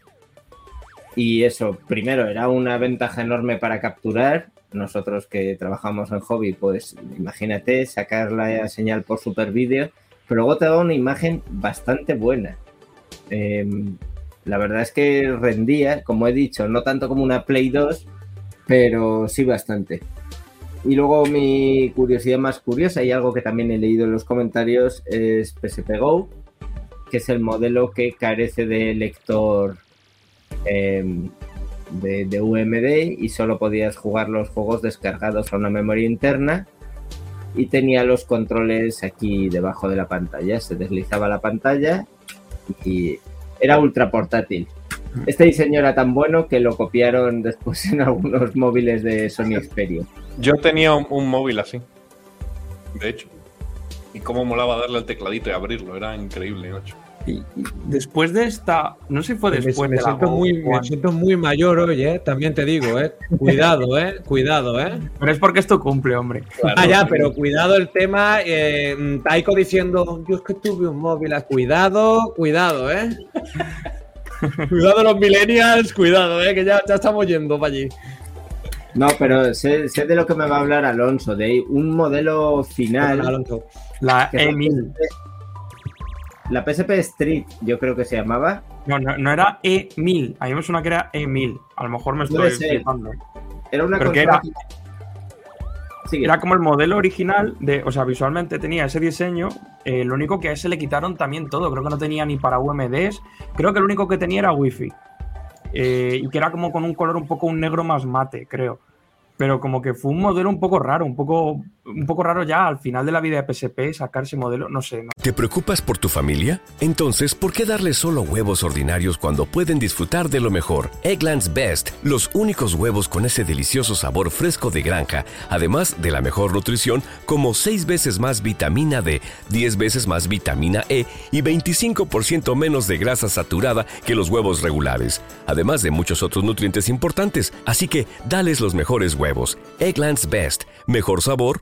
Speaker 5: Y eso, primero, era una ventaja enorme para capturar. Nosotros que trabajamos en hobby, pues imagínate sacar la señal por super vídeo, pero luego te da una imagen bastante buena. Eh, la verdad es que rendía, como he dicho, no tanto como una Play 2, pero sí bastante. Y luego mi curiosidad más curiosa y algo que también he leído en los comentarios es PSP Go, que es el modelo que carece de lector eh, de, de UMD y solo podías jugar los juegos descargados a una memoria interna y tenía los controles aquí debajo de la pantalla. Se deslizaba la pantalla y era ultra portátil. Este diseño era tan bueno que lo copiaron después en algunos móviles de Sony Xperia.
Speaker 8: Yo tenía un, un móvil así. De hecho. Y cómo molaba darle al tecladito y abrirlo. Era increíble.
Speaker 6: Y, y después de esta, no sé si fue
Speaker 7: Me-
Speaker 6: después
Speaker 7: me,
Speaker 6: de la
Speaker 7: siento muy, me siento muy mayor hoy, ¿eh? También te digo, ¿eh? Cuidado, ¿eh? Cuidado, ¿eh?
Speaker 6: Pero es porque es tu cumple, hombre.
Speaker 7: ah, ya, pero cuidado el tema. Eh, Taiko diciendo, yo es que tuve un móvil. ah, Cuidado, cuidado, ¿eh? Cuidado los millennials, cuidado, ¿eh? Que ya, ya estamos yendo para allí.
Speaker 5: No, pero sé, sé de lo que me va a hablar Alonso, de un modelo final.
Speaker 7: Alonso.
Speaker 6: La
Speaker 5: que es la
Speaker 6: E1000.
Speaker 5: PSP La PSP Street, yo creo que se llamaba.
Speaker 6: No, no, no era E1000. A mí me suena que era E1000. A lo mejor me estoy flipando.
Speaker 5: Era una
Speaker 6: Pero que
Speaker 5: consola.
Speaker 6: era,
Speaker 5: Sigue.
Speaker 6: era como el modelo original de, o sea, visualmente tenía ese diseño. eh, lo único que a ese le quitaron también todo. Creo que no tenía ni para UMDs. Creo que lo único que tenía era Wi-Fi. Eh, y que era como con un color un poco un negro más mate, creo. Pero como que fue un modelo un poco raro, un poco, un poco raro ya al final de la vida de PSP sacar ese modelo, no sé. no-
Speaker 9: ¿Te preocupas por tu familia? Entonces, ¿por qué darles solo huevos ordinarios cuando pueden disfrutar de lo mejor? Eggland's Best, los únicos huevos con ese delicioso sabor fresco de granja, además de la mejor nutrición, como 6 veces más vitamina D, 10 veces más vitamina E y 25% menos de grasa saturada que los huevos regulares, además de muchos otros nutrientes importantes. Así que, dales los mejores huevos. Eggland's Best, mejor sabor,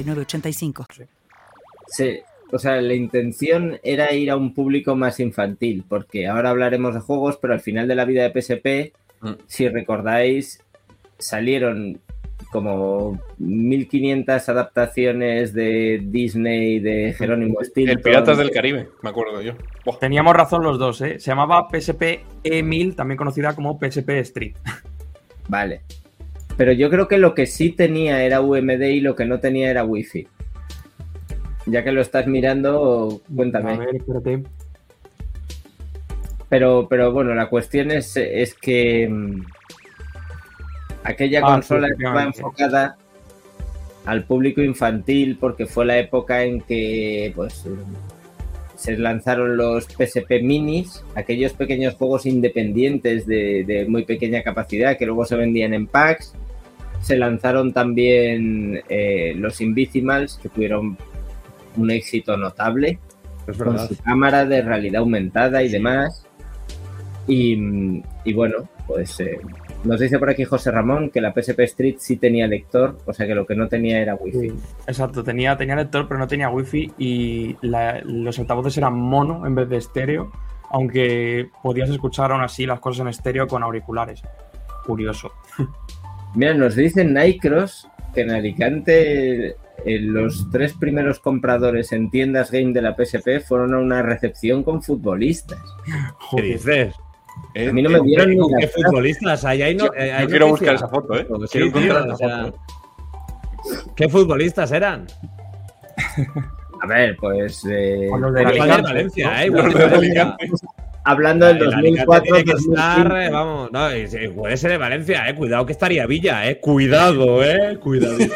Speaker 10: 906985.
Speaker 5: Sí, o sea, la intención era ir a un público más infantil, porque ahora hablaremos de juegos, pero al final de la vida de PSP,
Speaker 8: Mm.
Speaker 5: si recordáis, salieron como 1500 adaptaciones de Disney, de Jerónimo Stilton.
Speaker 8: El Piratas del Caribe, me acuerdo yo.
Speaker 6: Teníamos razón los dos, ¿eh? Se llamaba PSP E1000, también conocida como PSP Street.
Speaker 5: Vale. Pero yo creo que lo que sí tenía era UMD y lo que no tenía era Wi-Fi. Ya que lo estás mirando, cuéntame.
Speaker 6: A ver, espérate.
Speaker 5: Pero, pero bueno, la cuestión es, es que mm, aquella
Speaker 6: Ah,
Speaker 5: consola
Speaker 6: sí,
Speaker 5: estaba enfocada al público infantil porque fue la época en que pues se lanzaron los PSP minis, aquellos pequeños juegos independientes de, de muy pequeña capacidad que luego se vendían en packs. Se lanzaron también eh, los Invisimals que tuvieron un éxito notable
Speaker 7: Es
Speaker 5: con su cámara de realidad aumentada y demás. Y, y bueno, pues eh, nos dice por aquí José Ramón que la PSP Street sí tenía lector, o sea que lo que no tenía era wifi.
Speaker 6: Exacto, tenía, tenía lector, pero no tenía wifi y la- los altavoces eran mono en vez de estéreo, aunque podías escuchar aún así las cosas en estéreo con auriculares. Curioso.
Speaker 5: Mira, nos dicen Nycross que en Alicante eh, los tres primeros compradores en tiendas game de la PSP fueron a una recepción con futbolistas.
Speaker 7: ¿Qué dices?
Speaker 5: A mí no me dieron ni
Speaker 7: ¿Con
Speaker 5: la
Speaker 7: qué futbolistas? Ahí hay no,
Speaker 8: Yo-
Speaker 7: eh,
Speaker 8: quiero buscar esa foto, ¿eh?
Speaker 7: Sí,
Speaker 8: Quiero
Speaker 7: tío,
Speaker 8: encontrar
Speaker 7: o
Speaker 8: esa
Speaker 7: sea,
Speaker 8: foto.
Speaker 7: ¿Qué futbolistas eran?
Speaker 5: A ver, pues... eh.
Speaker 7: ¿eh?
Speaker 8: Los
Speaker 7: de.
Speaker 8: Alicante.
Speaker 5: hablando del
Speaker 7: El Alicante
Speaker 5: 2004
Speaker 7: tiene que estar,
Speaker 5: 2005.
Speaker 7: vamos, no, y- y puede ser de Valencia, eh. Cuidado que estaría Villa, eh. Cuidado, eh. Cuidadito.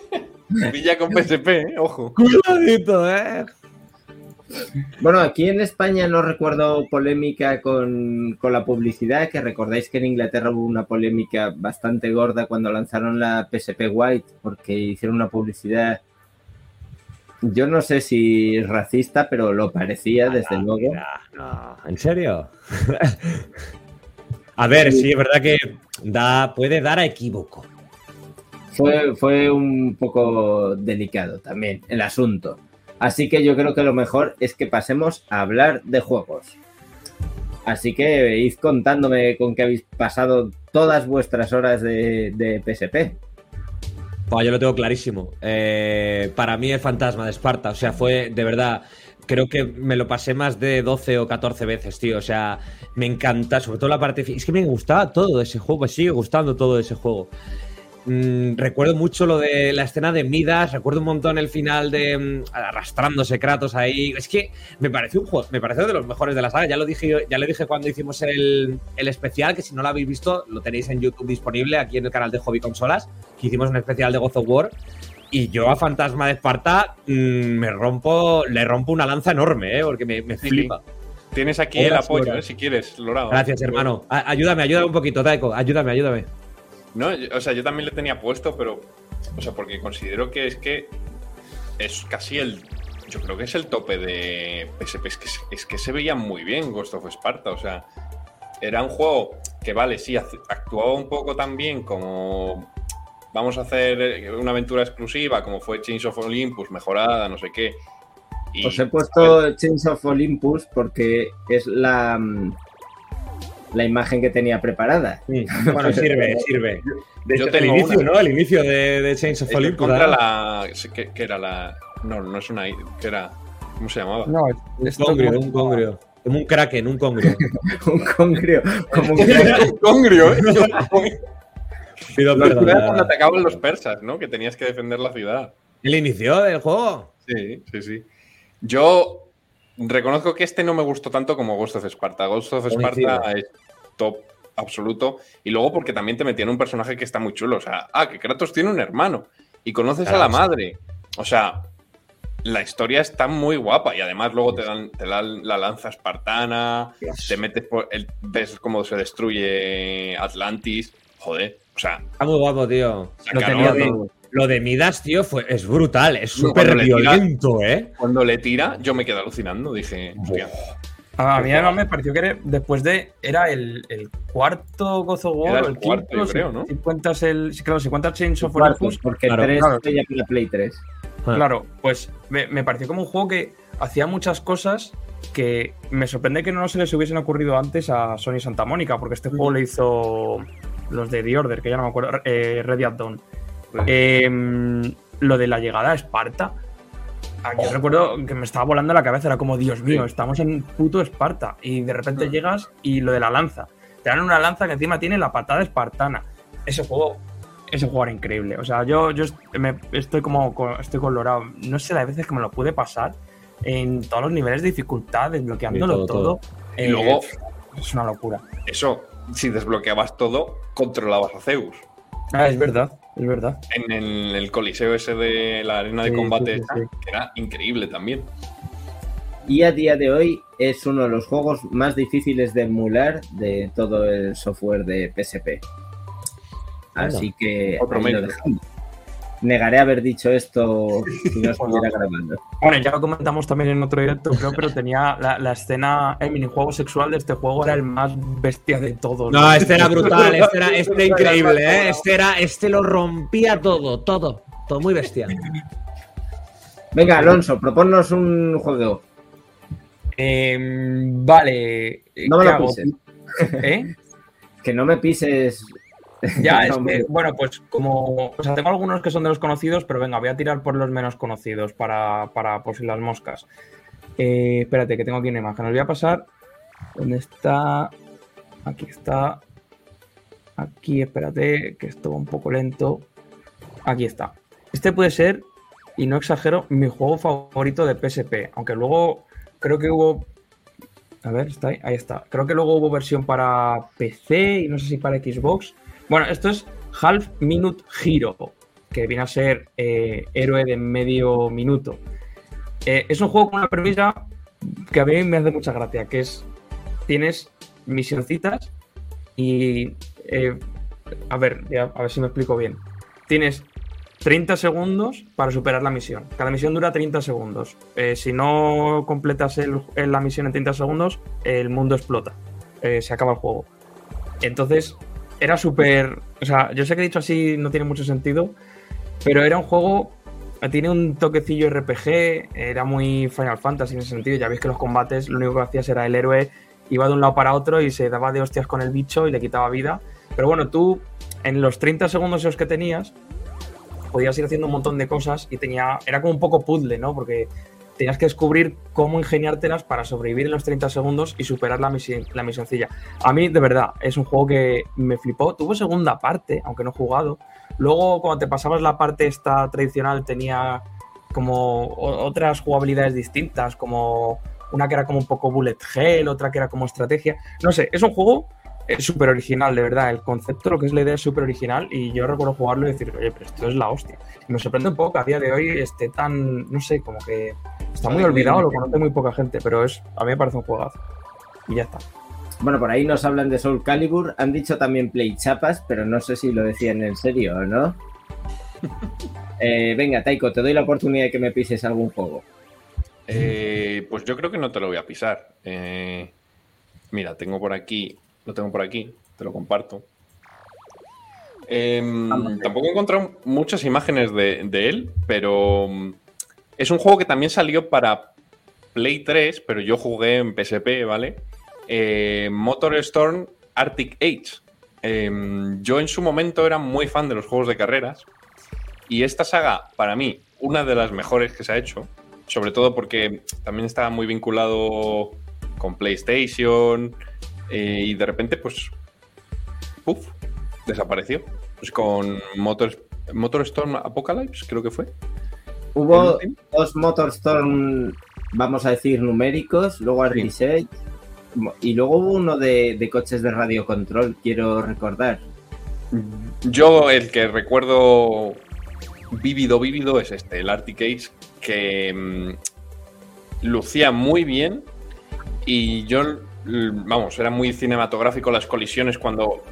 Speaker 8: Villa con PSP, ¿eh? ojo.
Speaker 7: Cuidadito, eh.
Speaker 5: Bueno, aquí en España no recuerdo polémica con, con la publicidad, que recordáis que en Inglaterra hubo una polémica bastante gorda cuando lanzaron la PSP White, porque hicieron una publicidad, yo no sé si racista, pero lo parecía, desde luego.
Speaker 7: No, ¿en serio? A ver, sí, es verdad que da, puede dar a equívoco.
Speaker 5: Fue, fue un poco delicado también el asunto. Así que yo creo que lo mejor es que pasemos a hablar de juegos. Así que id contándome con qué habéis pasado todas vuestras horas de, de PSP.
Speaker 7: Buah, yo lo tengo clarísimo. Eh, para mí es Fantasma de Esparta. O sea, fue de verdad. Creo que me lo pasé más de 12 o 14 veces, tío. O sea, me encanta, sobre todo la parte. Es que me gustaba todo ese juego, me sigue gustando todo ese juego. Mm, recuerdo mucho lo de la escena de Midas, recuerdo un montón el final de mm, arrastrándose Kratos ahí. Es que me pareció un juego, me pareció de los mejores de la saga. Ya lo dije, ya lo dije cuando hicimos el, el especial, que si no lo habéis visto, lo tenéis en YouTube disponible aquí en el canal de Hobby Consolas, que hicimos un especial de God of War. Y yo a Fantasma de Esparta mm, me rompo, le rompo una lanza enorme, ¿eh? porque me, me
Speaker 8: Sí,
Speaker 7: flipa.
Speaker 8: Tienes aquí el apoyo. ¿eh? si quieres, Lorado.
Speaker 7: Gracias, hermano. Ayúdame, ayúdame un poquito, Taiko. Ayúdame, ayúdame.
Speaker 8: No, yo- o sea, yo también le tenía puesto, pero. O sea, porque considero que es que. Es casi el. Yo creo que es el tope de PSP. Es que, es que se veía muy bien Ghost of Sparta. O sea, era un juego que, vale, sí, actuaba un poco también como. Vamos a hacer eh, una aventura exclusiva, como fue Chains of Olympus, mejorada, no sé qué. Y,
Speaker 5: Os he puesto Chains of Olympus porque es la, mm, la imagen que tenía preparada.
Speaker 7: Bueno, sirve, sirve. De
Speaker 8: Yo
Speaker 7: hecho, el
Speaker 8: tengo
Speaker 7: inicio,
Speaker 8: una.
Speaker 7: ¿no? El inicio de, de Chains of
Speaker 8: Es que
Speaker 7: Olympus.
Speaker 8: contra la. sí, Que, que era la. No, no es una. Que era. ¿Cómo se llamaba?
Speaker 6: No,
Speaker 7: Un
Speaker 6: esto
Speaker 7: congrio,
Speaker 6: como-
Speaker 7: un congrio. Como un kraken, un congrio.
Speaker 5: un congrio. Como un
Speaker 8: Un congrio, ¿eh?
Speaker 7: Pido
Speaker 8: Era
Speaker 7: perdón.
Speaker 8: cuando atacaban los persas, ¿no? Que tenías que defender la ciudad.
Speaker 7: ¿El inicio del juego?
Speaker 8: Sí, sí, sí. Yo reconozco que este no me gustó tanto como Ghost of Sparta. Ghost of. Sparta es top absoluto. Y luego porque también te metían un personaje que está muy chulo. O sea, ah, que Kratos tiene un hermano y conoces a la
Speaker 7: sí.
Speaker 8: madre. O sea, la historia está muy guapa y además luego te dan, te dan la lanza espartana, te metes por. El, ves cómo se destruye Atlantis. Joder, o sea.
Speaker 7: Está muy guapo, tío. Lo, tenía de- lo de Midas, tío, fue, es brutal. Es súper
Speaker 8: tira-
Speaker 7: violento, ¿eh?
Speaker 8: Cuando le tira, yo me quedé alucinando. Dije, hostia.
Speaker 6: A mí además me pareció que era- después de. Era el, el cuarto God of War.
Speaker 8: Era el cuarto,
Speaker 6: quinto,
Speaker 8: yo creo, ¿no?
Speaker 6: Si, cuentas el. Claro, si cuentas Chains of Olympus.
Speaker 5: porque
Speaker 6: claro,
Speaker 5: 3
Speaker 6: claro.
Speaker 5: ya para Play 3.
Speaker 6: Claro, pues me, me pareció como un juego que hacía muchas cosas que me sorprende que no se les hubiesen ocurrido antes a Sony Santa Mónica, porque este juego le hizo los de The Order, que ya no me acuerdo, eh, Red Dead Dawn. Eh, lo de la llegada a Esparta. ah, Yo recuerdo que me estaba volando la cabeza, era como, Dios mío, estamos en puto Esparta. Y de repente llegas y lo de la lanza. Te dan una lanza que encima tiene la patada espartana. Ese juego ese juego era increíble. O sea, yo, yo me- estoy como co- estoy colorado. No sé las veces que me lo pude pasar en todos los niveles de dificultad, desbloqueándolo
Speaker 8: Sí,
Speaker 6: todo.
Speaker 8: todo, Y
Speaker 6: Eh,
Speaker 8: luego-
Speaker 6: es una locura.
Speaker 8: Eso, si desbloqueabas todo, controlabas a Zeus.
Speaker 6: Ah, es verdad, es verdad.
Speaker 8: En el, el coliseo ese de la arena de
Speaker 6: Sí,
Speaker 8: combate,
Speaker 6: sí, sí, sí.
Speaker 8: que era increíble también.
Speaker 5: Y a día de hoy es uno de los juegos más difíciles de emular de todo el software de PSP. Así que
Speaker 8: Otro
Speaker 5: ahí lo
Speaker 8: mérito.
Speaker 5: dejamos. Negaré haber dicho esto si no estuviera grabando.
Speaker 6: Bueno, ya lo comentamos también en otro directo, creo, pero tenía la, la escena, el minijuego sexual de este juego era el más bestia de todos.
Speaker 7: No, este era brutal, este era, este era increíble, ¿eh? Este, era, este lo rompía todo, todo. Todo muy bestia.
Speaker 5: Venga, Alonso, proponnos un juego.
Speaker 6: Em, vale.
Speaker 5: No me
Speaker 6: ¿qué
Speaker 5: lo pises.
Speaker 6: ¿Eh?
Speaker 5: Que no me pises.
Speaker 6: Ya, es que, bueno, pues como. O sea, tengo algunos que son de los conocidos, pero venga, voy a tirar por los menos conocidos para, para por si las moscas. Eh, espérate, que tengo aquí una imagen. Os voy a pasar. ¿Dónde está? Aquí está. Aquí, espérate, que esto va un poco lento. Aquí está. Este puede ser, y no exagero, mi juego favorito de PSP. Aunque luego creo que hubo a ver, está ahí. Ahí está. Creo que luego hubo versión para PC y no sé si para Xbox. Bueno, esto es Half Minute Hero, que viene a ser eh, héroe de medio minuto. Eh, es un juego con una premisa que a mí me hace mucha gracia, que es, tienes misioncitas y, eh, a ver, a ver si me explico bien. Tienes 30 segundos para superar la misión. Cada misión dura 30 segundos. Si no completas la misión en 30 segundos, el mundo explota. Se acaba el juego. Entonces, era súper. O sea, yo sé que he dicho así no tiene mucho sentido, pero era un juego. Tiene un toquecillo RPG, era muy Final Fantasy en ese sentido. Ya veis que los combates lo único que hacías era el héroe iba de un lado para otro y se daba de hostias con el bicho y le quitaba vida. Pero bueno, tú en los 30 segundos esos que tenías, podías ir haciendo un montón de cosas y tenía era como un poco puzzle, ¿no? Porque tenías que descubrir cómo ingeniártelas para sobrevivir en los 30 segundos y superar la misión, la misioncilla. A mí, de verdad, es un juego que me flipó. Tuvo segunda parte, aunque no he jugado. Luego, cuando te pasabas la parte esta tradicional, tenía como otras jugabilidades distintas, como una que era como un poco bullet hell, otra que era como estrategia. No sé, es un juego eh, súper original, de verdad. El concepto, lo que es la idea, es súper original. Y yo recuerdo jugarlo y decir, oye, pero esto es la hostia. Y me sorprende un poco que a día de hoy esté tan, no sé, como que está muy olvidado, lo conoce muy poca gente, pero es a mí me parece un juegazo. Y ya está.
Speaker 5: Bueno, por ahí nos hablan de Soul Calibur. Han dicho también Play Chapas, pero no sé si lo decían en serio o no. Eh, venga, Taiko, te doy la oportunidad de que me pises algún juego.
Speaker 8: Eh, pues yo creo que no te lo voy a pisar. Eh, mira, tengo por aquí, lo tengo por aquí, te lo comparto. Em, tampoco he encontrado muchas imágenes de, de él, pero es un juego que también salió para Play 3, pero yo jugué en PSP, ¿vale? Eh, Motor Storm Arctic Age. Em, yo en su momento era muy fan de los juegos de carreras y esta saga, para mí, una de las mejores que se ha hecho, sobre todo porque también estaba muy vinculado con PlayStation eh, y de repente, pues, ¡puf! desapareció. Pues con Motor, Motor Storm Apocalypse, creo que fue.
Speaker 5: Hubo dos Motorstorm, vamos a decir, numéricos, luego Artisage, y luego hubo uno de, de coches de radio control, quiero recordar.
Speaker 8: Yo el que recuerdo vívido, vívido es este, el Arctic Age, que mm, lucía muy bien y yo, l- vamos, era muy cinematográfico las colisiones cuando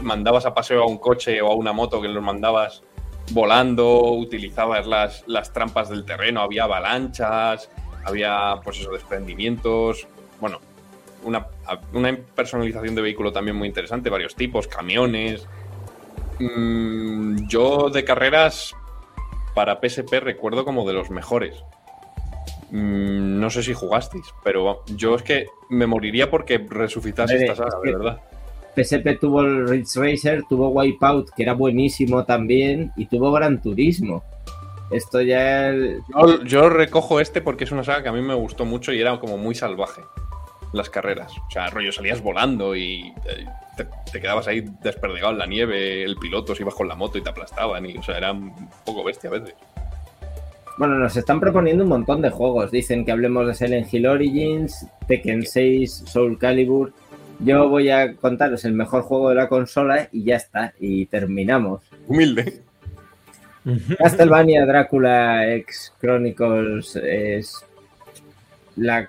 Speaker 8: mandabas a paseo a un coche o a una moto que los mandabas volando, utilizabas las, las trampas del terreno, había avalanchas, había pues eso, desprendimientos, bueno, una, una personalización de vehículo también muy interesante, varios tipos, camiones. Mm, yo de carreras para PSP recuerdo como de los mejores. Mm, no sé si jugasteis, pero yo es que me moriría porque resucitase
Speaker 5: Hombre,
Speaker 8: esta saga, de verdad.
Speaker 5: PSP tuvo el Ridge Racer, tuvo Wipeout, que era buenísimo también, y tuvo Gran Turismo. Esto ya.
Speaker 8: Yo, yo recojo este porque es una saga que a mí me gustó mucho y era como muy salvaje. Las carreras. O sea, rollo, salías volando y eh, te, te quedabas ahí desperdigado en la nieve, el piloto se ibas con la moto y te aplastaban. Y, o sea, era un poco bestia a veces.
Speaker 5: Bueno, nos están proponiendo un montón de juegos. Dicen que hablemos de Silent Hill Origins, Tekken 6, Soul Calibur. Yo voy a contaros el mejor juego de la consola y ya está. Y terminamos.
Speaker 8: Humilde.
Speaker 5: Castlevania Drácula X Chronicles es la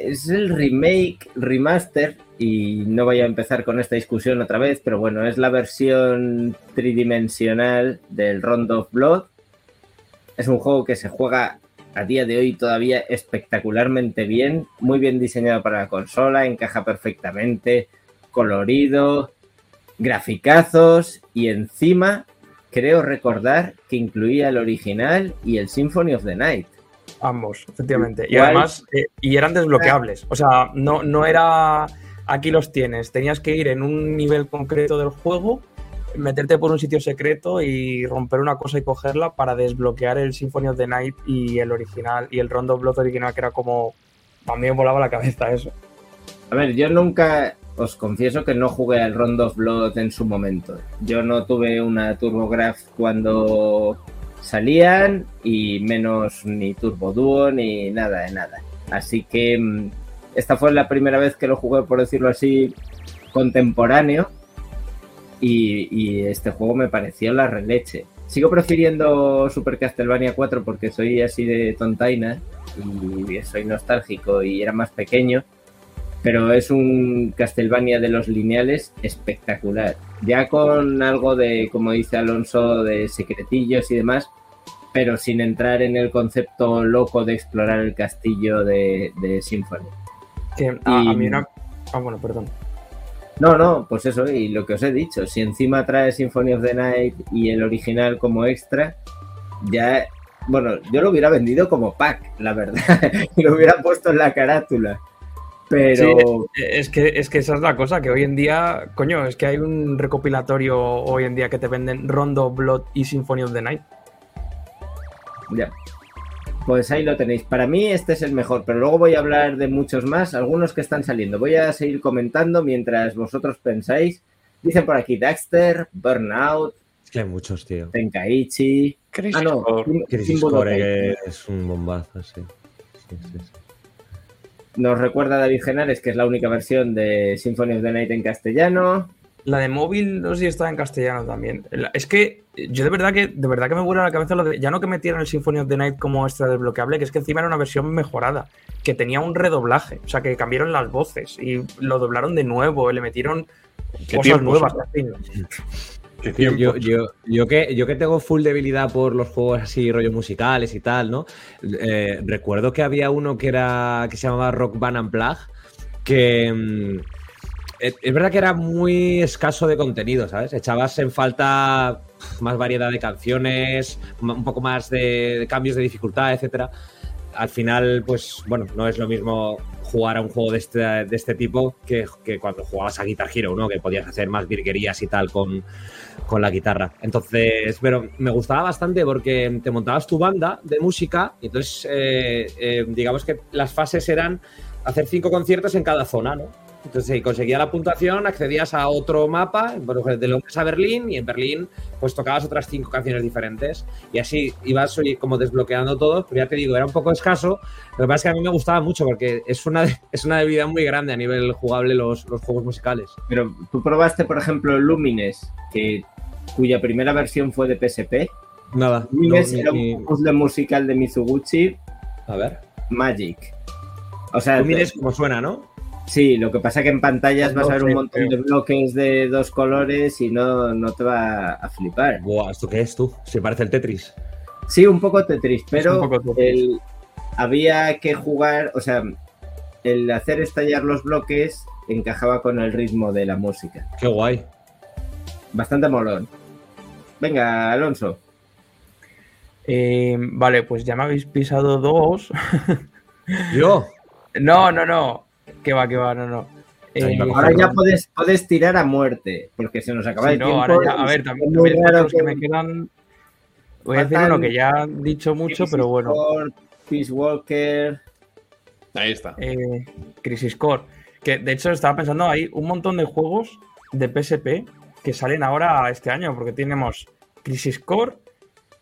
Speaker 5: es el remake, remaster y no voy a empezar con esta discusión otra vez, pero bueno, es la versión tridimensional del Rondo of Blood. Es un juego que se juega a día de hoy todavía espectacularmente bien, muy bien diseñado para la consola, encaja perfectamente, colorido, graficazos y encima creo recordar que incluía el original y el Symphony of the Night.
Speaker 6: Ambos, efectivamente. Y además, eh, y eran desbloqueables. O sea, no, no era aquí los tienes. Tenías que ir en un nivel concreto del juego, meterte por un sitio secreto y romper una cosa y cogerla para desbloquear el Symphony of the Night y el original, y el Rondo Blood original, que era como. Me volaba la cabeza eso.
Speaker 5: A ver, yo nunca os confieso que no jugué al Rondo of Blood en su momento. Yo no tuve una TurboGrafx cuando salían y menos ni Turbo Duo ni nada de nada. Así que mm, esta fue la primera vez que lo jugué, por decirlo así, contemporáneo. Y, y este juego me pareció la releche. Sigo prefiriendo Super Castlevania 4 porque soy así de tontaina y soy nostálgico y era más pequeño pero es un Castlevania de los lineales espectacular. Ya con algo de, como dice Alonso, de secretillos y demás, pero sin entrar en el concepto loco de explorar el castillo de, de Symphony.
Speaker 6: A, mí una. Ah, bueno, perdón.
Speaker 5: No, no, pues eso, y lo que os he dicho, si encima trae Symphony of the Night y el original como extra, ya, bueno, yo lo hubiera vendido como pack, la verdad, y lo hubiera puesto en la carátula. Pero
Speaker 6: Sí, es, que, es que esa es la cosa, que hoy en día, coño, es que hay un recopilatorio hoy en día que te venden Rondo, Blood y Symphony of the Night.
Speaker 5: Ya. Pues ahí lo tenéis. Para mí este es el mejor, pero luego voy a hablar de muchos más, algunos que están saliendo. Voy a seguir comentando mientras vosotros pensáis. Dicen por aquí Daxter, Burnout,
Speaker 7: Es que hay muchos, tío.
Speaker 5: Tenkaichi.
Speaker 8: Crisis
Speaker 5: ah, no,
Speaker 8: Core.
Speaker 7: Crisis Core, que es un bombazo, sí. Sí, sí, sí.
Speaker 5: Nos recuerda David Genares que es la única versión de Symphony of the Night en castellano.
Speaker 6: La de móvil, no sé si está en castellano también. Es que yo de verdad que de verdad que me vuela la cabeza lo de. Ya no que metieran el Symphony of the Night como extra desbloqueable, que es que encima era una versión mejorada, que tenía un redoblaje. O sea, que cambiaron las voces y lo doblaron de nuevo, y le metieron
Speaker 8: Qué
Speaker 6: cosas
Speaker 8: tiempos,
Speaker 6: nuevas.
Speaker 8: ¿eh?
Speaker 7: yo, yo, yo, que, yo que tengo full debilidad por los juegos así, rollos musicales y tal, ¿no? Eh, recuerdo que había uno que era que se llamaba Rock Band Unplugged, que mm, es, es verdad que era muy escaso de contenido, ¿sabes? Echabas en falta más variedad de canciones, un poco más de cambios de dificultad, etcétera. Al final, pues bueno, no es lo mismo jugar a un juego de este, de este tipo que, que cuando jugabas a Guitar Hero, ¿no? Que podías hacer más virguerías y tal con, con la guitarra. Entonces, pero me gustaba bastante porque te montabas tu banda de música y entonces, eh, eh, digamos que las fases eran hacer cinco conciertos en cada zona, ¿no? Entonces, si conseguías la puntuación, accedías a otro mapa, por ejemplo, de Londres a Berlín, y en Berlín, pues tocabas otras cinco canciones diferentes. Y así ibas oye, como desbloqueando todo, pero ya te digo, era un poco escaso. Lo que pasa es que a mí me gustaba mucho porque es una, es una debilidad muy grande a nivel jugable los, los juegos musicales.
Speaker 5: Pero tú probaste, por ejemplo, Lumines, que, cuya primera versión fue de PSP.
Speaker 7: Nada.
Speaker 5: Mimes
Speaker 7: no,
Speaker 5: era
Speaker 7: ni-
Speaker 5: un puzzle musical de Mizuguchi,
Speaker 7: A ver.
Speaker 5: Magic. O sea,
Speaker 7: Tú mires cómo suena, ¿no?
Speaker 5: Sí, lo que pasa que en pantallas vas a ver un montón de bloques de dos colores y no, no te va a flipar.
Speaker 7: Buah, ¿esto qué es tú? Se parece el Tetris.
Speaker 5: Sí, un poco Tetris, pero
Speaker 7: un poco Tetris.
Speaker 5: el- había que jugar, o sea, el hacer estallar los bloques encajaba con el ritmo de la música.
Speaker 7: Qué guay.
Speaker 5: Bastante molón. Venga, Alonso.
Speaker 6: Eh, vale, pues ya me habéis pisado dos.
Speaker 7: ¿Yo?
Speaker 6: No, no, no. Que va, que va, no, no. Eh,
Speaker 5: Ahora ya puedes, puedes tirar a muerte, porque se nos acaba
Speaker 6: Sí,
Speaker 5: el
Speaker 6: no,
Speaker 5: tiempo.
Speaker 6: ahora ya- a ver, también, los que me quedan. Voy a decir uno que ya han dicho mucho, pero bueno.
Speaker 5: Core, Peace Walker.
Speaker 8: Ahí está.
Speaker 6: Eh, Crisis Core. Que de hecho estaba pensando, hay un montón de juegos de PSP que salen ahora este año, porque tenemos Crisis Core,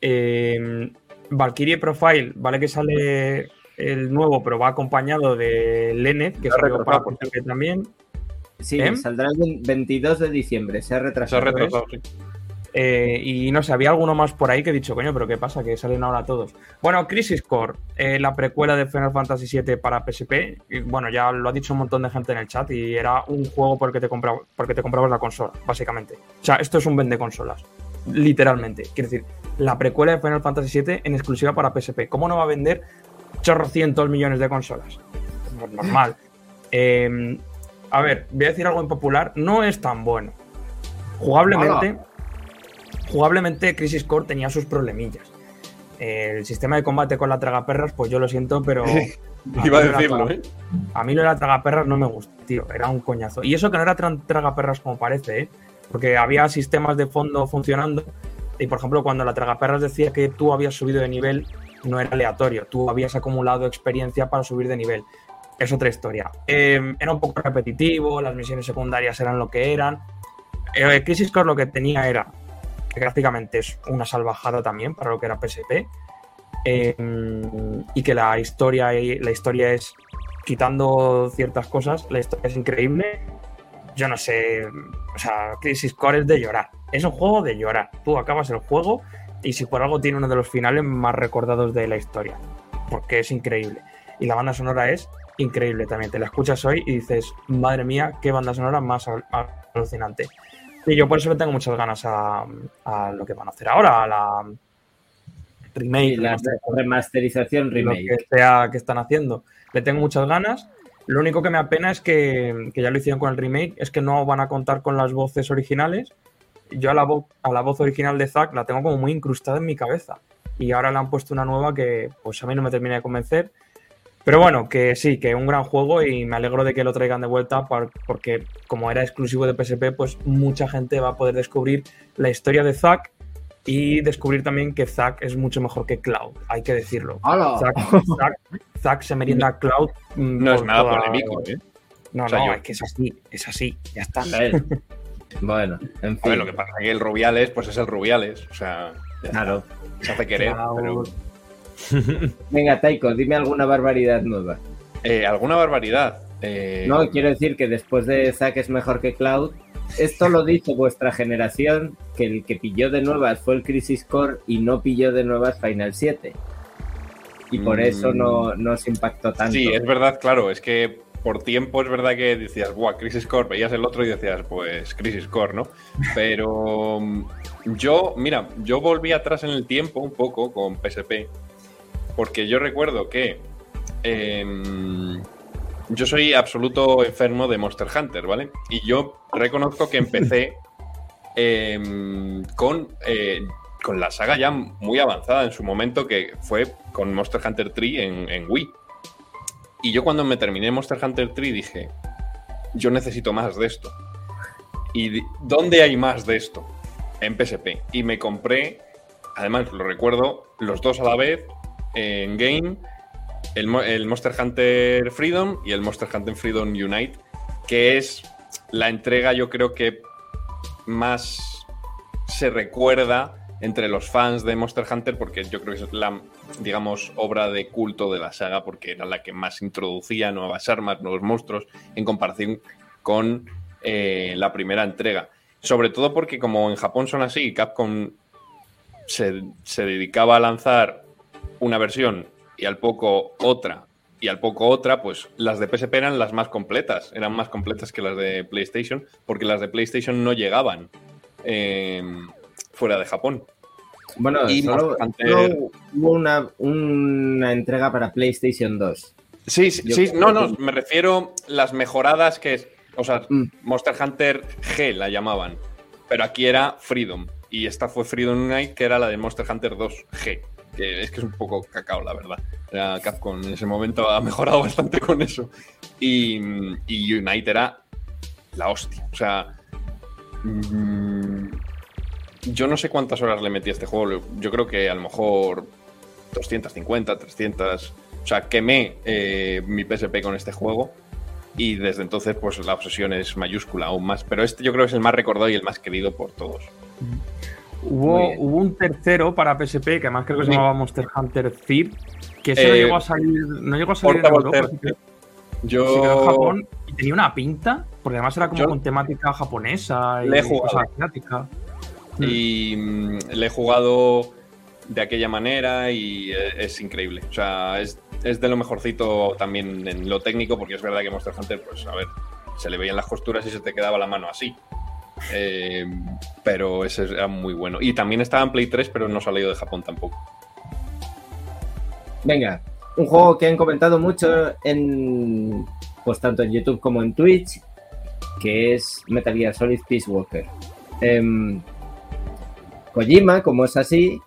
Speaker 6: eh, Valkyrie Profile, vale que sale el nuevo, pero va acompañado de Lenet, que
Speaker 5: Se ha
Speaker 6: salió para
Speaker 5: retrasado, por
Speaker 6: PSP también.
Speaker 5: Sí,
Speaker 6: ¿Eh?
Speaker 5: saldrá el 22 de diciembre, se ha retrasado.
Speaker 6: Eh, y no sé, había alguno más por ahí que he dicho, coño, pero ¿qué pasa? Que salen ahora todos. Bueno, Crisis Core, eh, la precuela de Final Fantasy VII para PSP. y, bueno, ya lo ha dicho un montón de gente en el chat y era un juego por el que te, compraba, porque te comprabas la consola, básicamente. O sea, esto es un vende consolas, literalmente. Quiero decir, la precuela de Final Fantasy VII en exclusiva para PSP. ¿Cómo no va a vender chorrocientos millones de consolas? Normal. Eh, a ver, voy a decir algo impopular. No es tan bueno. Jugablemente, jugablemente Crisis Core tenía sus problemillas. El sistema de combate con la tragaperras, pues yo lo siento, pero.
Speaker 8: Iba a decirlo, ¿eh?
Speaker 6: A mí lo de la tragaperras no me gusta, tío. Era un coñazo. Y eso que no era tan tragaperras como parece, ¿eh? Porque había sistemas de fondo funcionando. Y por ejemplo, cuando la tragaperras decía que tú habías subido de nivel, no era aleatorio. Tú habías acumulado experiencia para subir de nivel. Es otra historia. Eh, era un poco repetitivo, las misiones secundarias eran lo que eran. Eh, Crisis Core lo que tenía era que gráficamente es una salvajada también para lo que era PSP. eh, y que la historia, la historia es, quitando ciertas cosas, la historia es increíble. Yo no sé, o sea, Crisis Core es de llorar. Es un juego de llorar. Tú acabas el juego y si por algo tiene uno de los finales más recordados de la historia. Porque es increíble. Y la banda sonora es increíble también. Te la escuchas hoy y dices, madre mía, qué banda sonora más al- alucinante. Y yo por eso le tengo muchas ganas a, a lo que van a hacer ahora, a la remake,
Speaker 5: Sí, la remasterización
Speaker 6: lo
Speaker 5: remake.
Speaker 6: que sea que están haciendo. Le tengo muchas ganas. Lo único que me apena es que, que ya lo hicieron con el remake, es que no van a contar con las voces originales. Yo a la, vo- a la voz original de Zack la tengo como muy incrustada en mi cabeza. Y ahora le han puesto una nueva que pues a mí no me termina de convencer. Pero bueno, que sí, que un gran juego y me alegro de que lo traigan de vuelta por- porque como era exclusivo de PSP, pues mucha gente va a poder descubrir la historia de Zack y descubrir también que Zack es mucho mejor que Cloud, hay que decirlo. Zack, Zack- Zack se merienda a Cloud. mm,
Speaker 8: No es nada
Speaker 6: toda-
Speaker 8: polémico, ¿eh?
Speaker 6: No,
Speaker 8: O sea,
Speaker 6: no,
Speaker 8: yo-
Speaker 6: es que es así, es así, ya está.
Speaker 5: Bueno, en
Speaker 8: A ver, lo que pasa es que el Rubiales, pues es el Rubiales. O sea.
Speaker 5: Claro.
Speaker 8: Se hace querer,
Speaker 5: Claro.
Speaker 8: pero.
Speaker 5: Venga, Taiko, dime alguna barbaridad nueva.
Speaker 8: Eh, ¿Alguna barbaridad? Eh,
Speaker 5: No, quiero decir que después de Zack es mejor que Cloud. Esto lo dice vuestra generación, que el que pilló de nuevas fue el Crisis Core y no pilló de nuevas Final 7. Y por
Speaker 8: Mm.
Speaker 5: eso no, no os impactó tanto.
Speaker 8: Sí, es verdad, claro. Es que por tiempo es verdad que decías, buah, Crisis Core, veías el otro y decías, pues Crisis Core, ¿no? Pero mm, yo, mira, yo volví atrás en el tiempo un poco con PSP, porque yo recuerdo que em, yo soy absoluto enfermo de Monster Hunter, ¿vale? Y yo reconozco que empecé em, con, eh, con la saga ya muy avanzada en su momento, que fue con Monster Hunter 3 en, en Wii. Y yo cuando me terminé Monster Hunter 3 dije, yo necesito más de esto. ¿Y dónde hay más de esto? En PSP. Y me compré, además lo recuerdo, los dos a la vez en Game, el, el Monster Hunter Freedom y el Monster Hunter Freedom Unite, que es la entrega yo creo que más se recuerda entre los fans de Monster Hunter porque yo creo que es la, digamos, obra de culto de la saga porque era la que más introducía nuevas armas, nuevos monstruos en comparación con eh, la primera entrega. Sobre todo porque como en Japón son así, Capcom se, dedicaba a lanzar una versión y al poco otra y al poco otra, pues las de PSP eran las más completas, eran más completas que las de PlayStation, porque las de PlayStation no llegaban eh, fuera de Japón.
Speaker 5: Bueno,
Speaker 8: Y
Speaker 5: solo,
Speaker 8: Hunter-
Speaker 5: solo hubo una, una entrega para PlayStation 2.
Speaker 8: Sí, sí, sí, no,
Speaker 5: que-
Speaker 8: no, me refiero las mejoradas que es, o sea,
Speaker 5: Mm.
Speaker 8: Monster Hunter G la llamaban, pero aquí era Freedom y esta fue Freedom Unite que era la de Monster Hunter 2 G, que es que es un poco cacao, la verdad. Era Capcom en ese momento ha mejorado bastante con eso. Y, y Unite era la hostia, o sea, mm, yo no sé cuántas horas le metí a este juego, yo creo que a lo mejor 250, 300. O sea, quemé eh, mi PSP con este juego y desde entonces pues la obsesión es mayúscula aún más. Pero este yo creo que es el más recordado y el más querido por todos.
Speaker 6: Hubo, un tercero para PSP que además creo que se llamaba Monster Hunter Thief, que ese no
Speaker 8: Eh,
Speaker 6: llegó a salir, no llegó a salir en Europa, que-
Speaker 8: Yo-
Speaker 6: se quedó en Japón y tenía una pinta, porque además era como
Speaker 8: Yo-
Speaker 6: con temática japonesa y
Speaker 8: Le he jugado.
Speaker 6: cosa asiática.
Speaker 8: Y mm, le he jugado de aquella manera y eh, es increíble. O sea, es, es de lo mejorcito también en lo técnico, porque es verdad que Monster Hunter, pues a ver, se le veían las costuras y se te quedaba la mano así. Eh, pero ese era muy bueno. Y también estaba en Play 3, pero no salió de Japón tampoco.
Speaker 5: Venga, un juego que han comentado mucho en pues tanto en YouTube como en Twitch, que es Metal Gear Solid Peace Walker. Em, Kojima, como es así,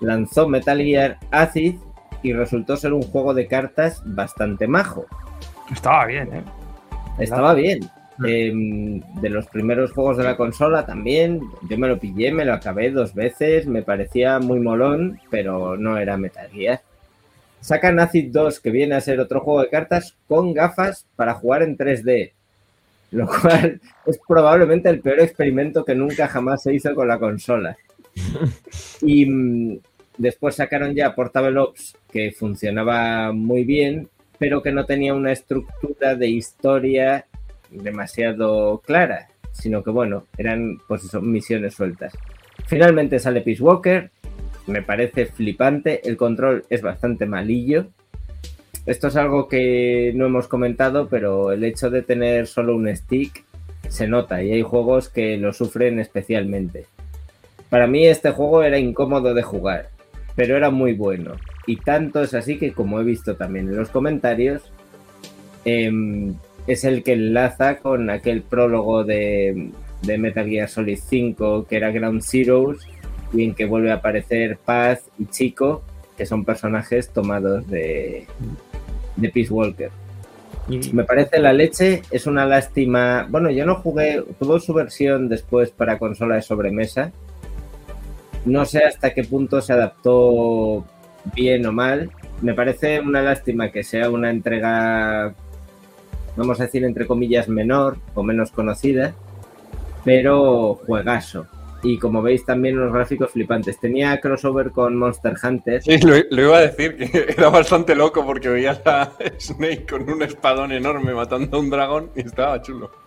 Speaker 5: lanzó Metal Gear Acid y resultó ser un juego de cartas bastante majo.
Speaker 6: Estaba bien, ¿eh?
Speaker 5: Estaba bien. Em, de los primeros juegos de la consola también, yo me lo pillé, me lo acabé dos veces, me parecía muy molón, pero no era Metal Gear. Sacan Acid 2, que viene a ser otro juego de cartas con gafas para jugar en 3D, lo cual es probablemente el peor experimento que nunca jamás se hizo con la consola. Y mm, después sacaron ya Portable Ops, que funcionaba muy bien, pero que no tenía una estructura de historia demasiado clara, sino que bueno, eran pues eso, misiones sueltas. Finalmente sale Peace Walker, me parece flipante, el control es bastante malillo. Esto es algo que no hemos comentado, pero el hecho de tener solo un stick se nota y hay juegos que lo sufren especialmente. Para mí este juego era incómodo de jugar, pero era muy bueno. Y tanto es así que, como he visto también en los comentarios, em, es el que enlaza con aquel prólogo de, de Metal Gear Solid 5 que era Ground Zeroes y en que vuelve a aparecer Paz y Chico, que son personajes tomados de, de Peace Walker. Me parece la leche, es una lástima. Bueno, yo no jugué, tuvo su versión después para consola de sobremesa. No sé hasta qué punto se adaptó bien o mal. Me parece una lástima que sea una entrega, vamos a decir, entre comillas, menor o menos conocida, pero juegazo. Y como veis, también unos gráficos flipantes. Tenía crossover con Monster Hunter.
Speaker 8: Sí, lo, iba a decir, que era bastante loco porque veía a Snake con un espadón enorme matando a un dragón y estaba chulo.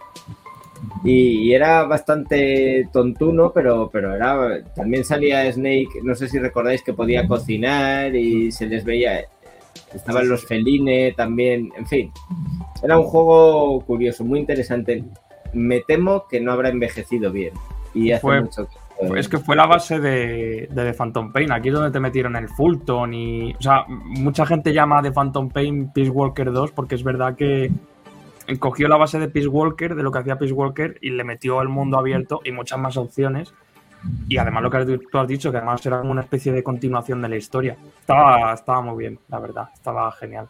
Speaker 5: Y, y era bastante tontuno, pero, pero era también salía Snake, no sé si recordáis que podía cocinar y se les veía, estaban los feline también, en fin. Era un juego curioso, muy interesante. Me temo que no habrá envejecido bien. Y hace
Speaker 6: Fue-
Speaker 5: mucho
Speaker 6: Es que fue la base de, de The Phantom Pain. Aquí es donde te metieron el Fulton y. O sea, mucha gente llama The Phantom Pain Peace Walker 2 porque es verdad que cogió la base de Peace Walker, de lo que hacía Peace Walker, y le metió el mundo abierto y muchas más opciones. Y además lo que tú has dicho, que además era como una especie de continuación de la historia. Estaba, estaba muy bien, la verdad. Estaba genial.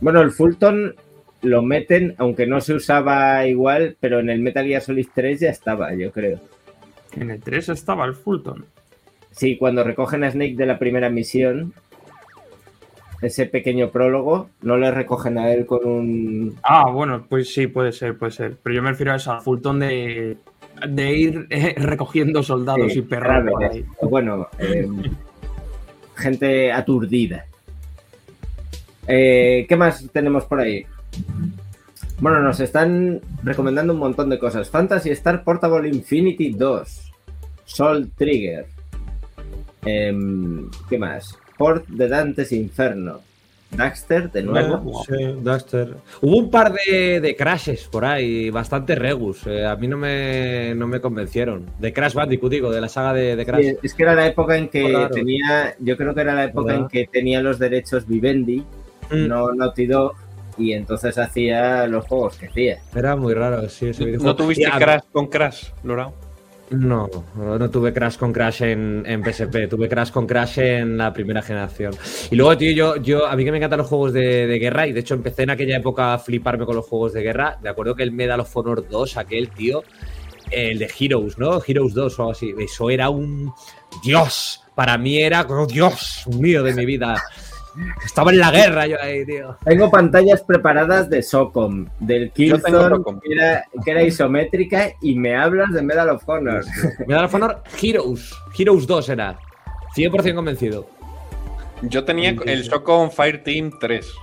Speaker 5: Bueno, el Fulton lo meten, aunque no se usaba igual, pero en el Metal Gear Solid 3 ya estaba, yo creo.
Speaker 6: En el 3 estaba el Fulton.
Speaker 5: Sí, cuando recogen a Snake de la primera misión, ese pequeño prólogo, no le recogen a él con un...
Speaker 6: Ah, bueno, pues sí, puede ser, puede ser. Pero yo me refiero a eso, al Fulton de, de ir eh, recogiendo soldados
Speaker 5: Sí,
Speaker 6: y perros.
Speaker 5: O Bueno, eh, gente aturdida. Eh, ¿Qué más tenemos por ahí? Bueno, nos están recomendando un montón de cosas. Fantasy Star Portable Infinity 2. Soul Trigger. Em, ¿Qué más? Port de Dantes Inferno. Daxter, de nuevo.
Speaker 7: Sí, Daxter. Hubo un par de, de crashes por ahí, bastante regus. eh, a mí no me, no me convencieron. De Crash Bandicoot, digo, de la saga de, de Crash.
Speaker 5: Sí, es que era la época en que
Speaker 7: Claro.
Speaker 5: tenía, yo creo que era la época
Speaker 7: ¿Verdad?
Speaker 5: en que tenía los derechos Vivendi,
Speaker 7: Mm.
Speaker 5: no Naughty Dog, y entonces hacía los juegos que hacía.
Speaker 7: Era muy raro, sí, ese videojuego.
Speaker 8: ¿No tuviste Crash con Crash, Lorao?
Speaker 7: No, no, tuve Crash con Crash en, en PSP, tuve Crash con Crash en la primera generación. Y luego, tío, yo, yo a mí que me encantan los juegos de, de guerra, y de hecho empecé en aquella época a fliparme con los juegos de guerra. Me acuerdo que el Medal of Honor 2, aquel, tío, el de Heroes, ¿no? Heroes 2 o algo así. Eso era un Dios. Para mí era como Dios mío de mi vida. Estaba en la guerra yo ahí, tío.
Speaker 5: Tengo pantallas preparadas de SOCOM, del Killzone, que era, que era isométrica, y me hablas de Medal of Honor.
Speaker 7: Medal of Honor Heroes. Heroes 2 era. 100% convencido.
Speaker 8: Yo tenía el Socom Fireteam 3,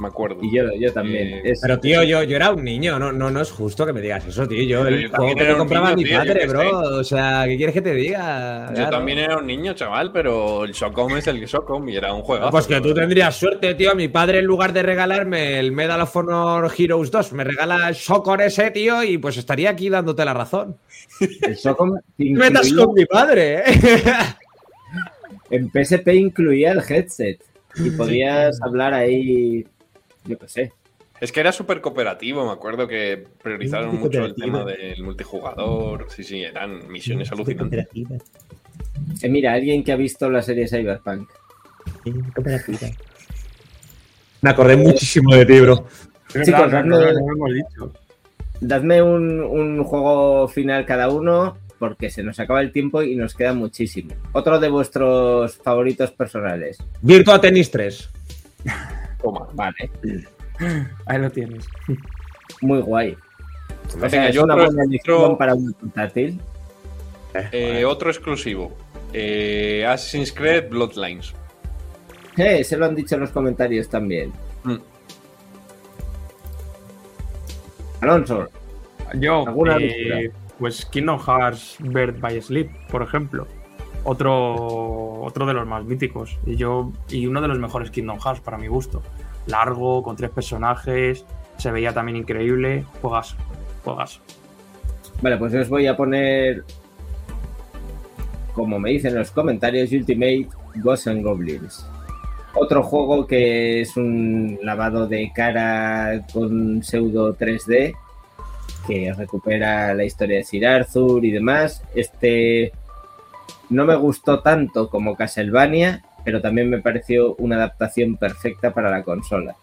Speaker 8: me acuerdo.
Speaker 5: Y yo, yo también.
Speaker 8: Eh,
Speaker 5: Es-
Speaker 7: Pero tío, yo, yo era un niño, no, no, no es justo que me digas eso, tío. Yo
Speaker 8: Pero
Speaker 7: el
Speaker 8: yo
Speaker 7: juego que
Speaker 8: un
Speaker 7: compraba
Speaker 8: niño,
Speaker 7: mi
Speaker 8: tío,
Speaker 7: padre, bro.
Speaker 8: sé.
Speaker 7: O sea, ¿qué quieres que te diga?
Speaker 8: Yo
Speaker 7: Claro.
Speaker 8: también era un niño, chaval, pero el Socom es el que Socom y era un juego.
Speaker 7: Pues que tú tendrías suerte, tío. Mi padre, en lugar de regalarme el Medal of Honor Heroes 2, me regala el Soccer ese, tío, y pues estaría aquí dándote la razón.
Speaker 5: El SOCOM
Speaker 7: No metas con mi padre, ¿eh?
Speaker 5: En PSP incluía el headset y podías hablar ahí, yo qué sé.
Speaker 8: Es que era súper cooperativo, me acuerdo que priorizaron mucho el tema del multijugador. Sí, sí, eran misiones alucinantes.
Speaker 5: Eh, mira, alguien que ha visto la serie Cyberpunk.
Speaker 7: Me acordé muchísimo de ti, bro.
Speaker 5: Chicos, dadme, dadme un, un juego final cada uno, porque se nos acaba el tiempo y nos queda muchísimo. Otro de vuestros favoritos personales.
Speaker 7: Virtua Tennis 3.
Speaker 8: Toma.
Speaker 5: Vale,
Speaker 6: Ahí lo tienes.
Speaker 5: muy guay. O sea, es
Speaker 8: yo
Speaker 5: una buena
Speaker 8: otro-
Speaker 5: para un portátil.
Speaker 8: Eh, otro exclusivo. Eh, Assassin's Creed Bloodlines.
Speaker 5: Eh, se lo han dicho en los comentarios también.
Speaker 8: Mm.
Speaker 5: Alonso,
Speaker 6: Yo,
Speaker 5: ¿Alguna
Speaker 6: eh, pues Kingdom Hearts Birth by Sleep, por ejemplo. Otro, otro de los más míticos. Y yo, y uno de los mejores Kingdom Hearts para mi gusto. Largo, con tres personajes. Se veía también increíble. Juegas. Juegas.
Speaker 5: Vale, pues os voy a poner, como me dicen en los comentarios, Ultimate Ghosts Goblins. Otro juego que es un lavado de cara con pseudo 3D, que recupera la historia de Sir Arthur y demás. Este no me gustó tanto como Castlevania, pero también me pareció una adaptación perfecta para la consola.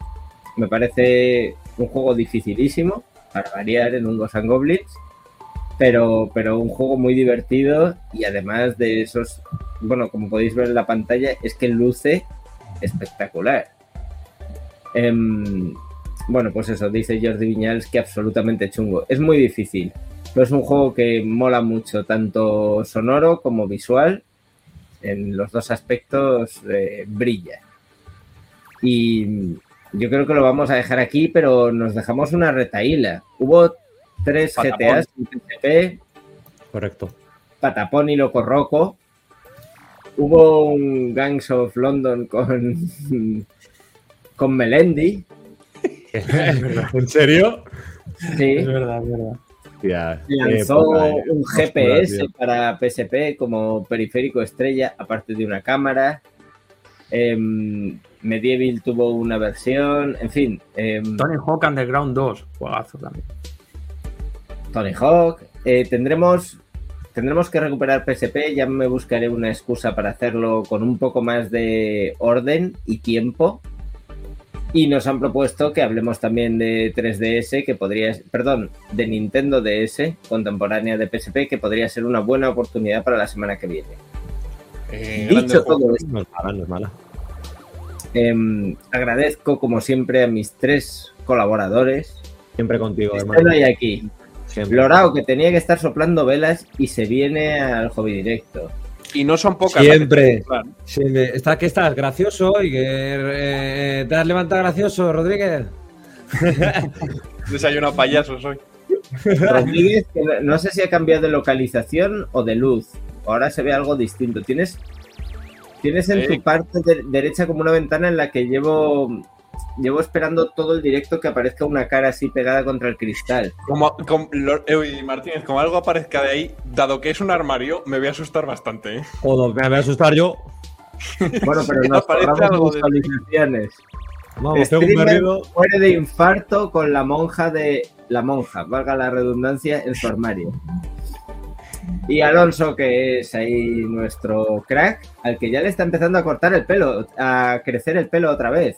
Speaker 5: Me parece un juego dificilísimo, para variar en un Ghosts and Goblins, pero, pero un juego muy divertido y además de esos, bueno, como podéis ver en la pantalla, es que luce espectacular. Em, bueno, pues eso, dice Jordi Viñals que absolutamente chungo. Es muy difícil, pero es un juego que mola mucho, tanto sonoro como visual. En los dos aspectos eh, brilla. Y yo creo que lo vamos a dejar aquí, pero nos dejamos una retaíla. Hubo tres
Speaker 8: Patapón.
Speaker 5: GTAs en
Speaker 7: Correcto.
Speaker 5: Patapón y Loco Roco. Hubo un Gangs of London con, con Melendi.
Speaker 7: ¿En serio?
Speaker 5: Sí.
Speaker 6: Es verdad, es verdad.
Speaker 7: Qué
Speaker 5: lanzó
Speaker 7: eh.
Speaker 5: un GPS para PSP como periférico estrella, aparte de una cámara. Em, Medieval tuvo una versión, en fin. em,
Speaker 6: Tony Hawk Underground 2. Juegazo también.
Speaker 5: Tony Hawk. Eh, tendremos, tendremos que recuperar PSP. Ya me buscaré una excusa para hacerlo con un poco más de orden y tiempo. Y nos han propuesto que hablemos también de 3DS, que podría, perdón, de Nintendo DS, contemporánea de PSP, que podría ser una buena oportunidad para la semana que viene.
Speaker 8: Eh,
Speaker 5: Dicho todo esto,
Speaker 7: No es mala, no es mala.
Speaker 5: em, agradezco como siempre a mis tres colaboradores.
Speaker 7: Siempre contigo, hermano.
Speaker 5: aquí.
Speaker 7: Siempre.
Speaker 5: Lorao, que tenía que estar soplando velas y se viene al hobby directo.
Speaker 8: Y no son pocas.
Speaker 7: Siempre. Está, ¿Qué estás? ¿Gracioso? ¿Y que eh, te has levantado gracioso, Rodríguez?
Speaker 8: Desayuno payasos hoy.
Speaker 5: Rodríguez, que no- no sé si ha cambiado de localización o de luz. Ahora se ve algo distinto. Tienes Tienes en
Speaker 8: Sí.
Speaker 5: tu parte de- derecha como una ventana en la que llevo, llevo esperando todo el directo que aparezca una cara así pegada contra el cristal.
Speaker 8: Como, Martínez, como algo aparezca de ahí, dado que es un armario, me voy a asustar bastante. ¿eh?
Speaker 7: Joder, me voy a asustar yo.
Speaker 5: Bueno, pero nos
Speaker 8: aparece algo de-.
Speaker 7: Vamos, pego un
Speaker 5: muere de infarto con la monja de la monja, valga la redundancia, en su armario. Y Alonso, que es ahí nuestro crack, al que ya le está empezando a cortar el pelo, a crecer el pelo otra vez.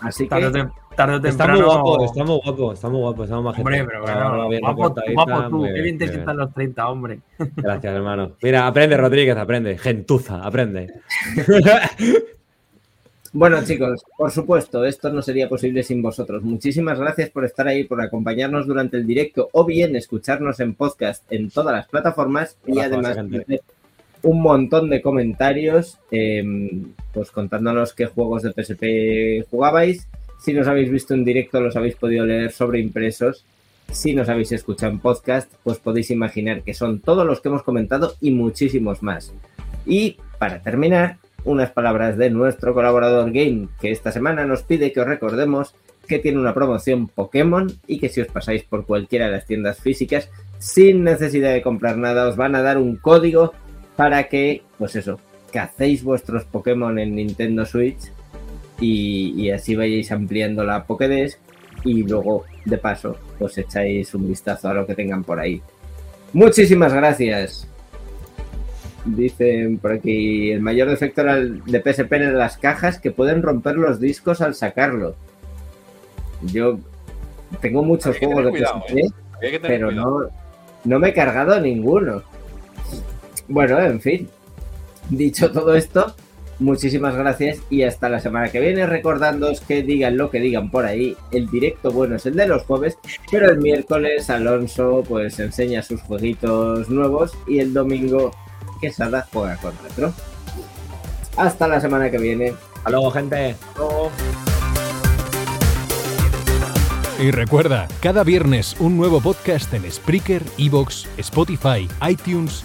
Speaker 5: Así que
Speaker 6: Tarde tarde o
Speaker 7: Está
Speaker 6: temprano.
Speaker 7: muy guapo, está muy guapo, está muy guapo, está muy.
Speaker 6: Hombre, pero bueno,
Speaker 7: bien
Speaker 6: guapo, guapo tú, qué
Speaker 7: bien,
Speaker 6: te
Speaker 7: muy
Speaker 6: sientan los 30, hombre.
Speaker 7: Gracias, hermano. Mira, aprende, Rodríguez, aprende. Gentuza, aprende.
Speaker 5: Bueno, chicos, por supuesto, esto no sería posible sin vosotros. Muchísimas gracias por estar ahí, por acompañarnos durante el directo o bien escucharnos en podcast en todas las plataformas y además un montón de comentarios, eh, pues contándonos qué juegos de PSP jugabais. Si nos habéis visto en directo, los habéis podido leer sobre impresos. Si nos habéis escuchado en podcast, pues podéis imaginar que son todos los que hemos comentado y muchísimos más. Y para terminar, unas palabras de nuestro colaborador Game, que esta semana nos pide que os recordemos que tiene una promoción Pokémon y que si os pasáis por cualquiera de las tiendas físicas, sin necesidad de comprar nada, os van a dar un código para que, pues eso, cacéis vuestros Pokémon en Nintendo Switch y, y así vayáis ampliando la Pokédex y luego, de paso, pues echáis un vistazo a lo que tengan por ahí. Muchísimas gracias. Dicen por aquí, el mayor defecto era el de PSP en las cajas que pueden romper los discos al sacarlo. Yo tengo muchos
Speaker 8: Había que
Speaker 5: juegos de
Speaker 8: cuidado,
Speaker 5: PSP,
Speaker 8: ¿eh? Que
Speaker 5: pero no, no me he cargado ninguno. Bueno, en fin. Dicho todo esto, muchísimas gracias y hasta la semana que viene. Recordándoos que digan lo que digan por ahí. El directo bueno es el de los jueves, pero el miércoles Alonso pues enseña sus jueguitos nuevos y el domingo Quesada juega con retro. Hasta la semana que viene.
Speaker 7: Hasta luego, gente.
Speaker 4: Y recuerda, cada viernes un nuevo podcast en Spreaker, Evox, Spotify, iTunes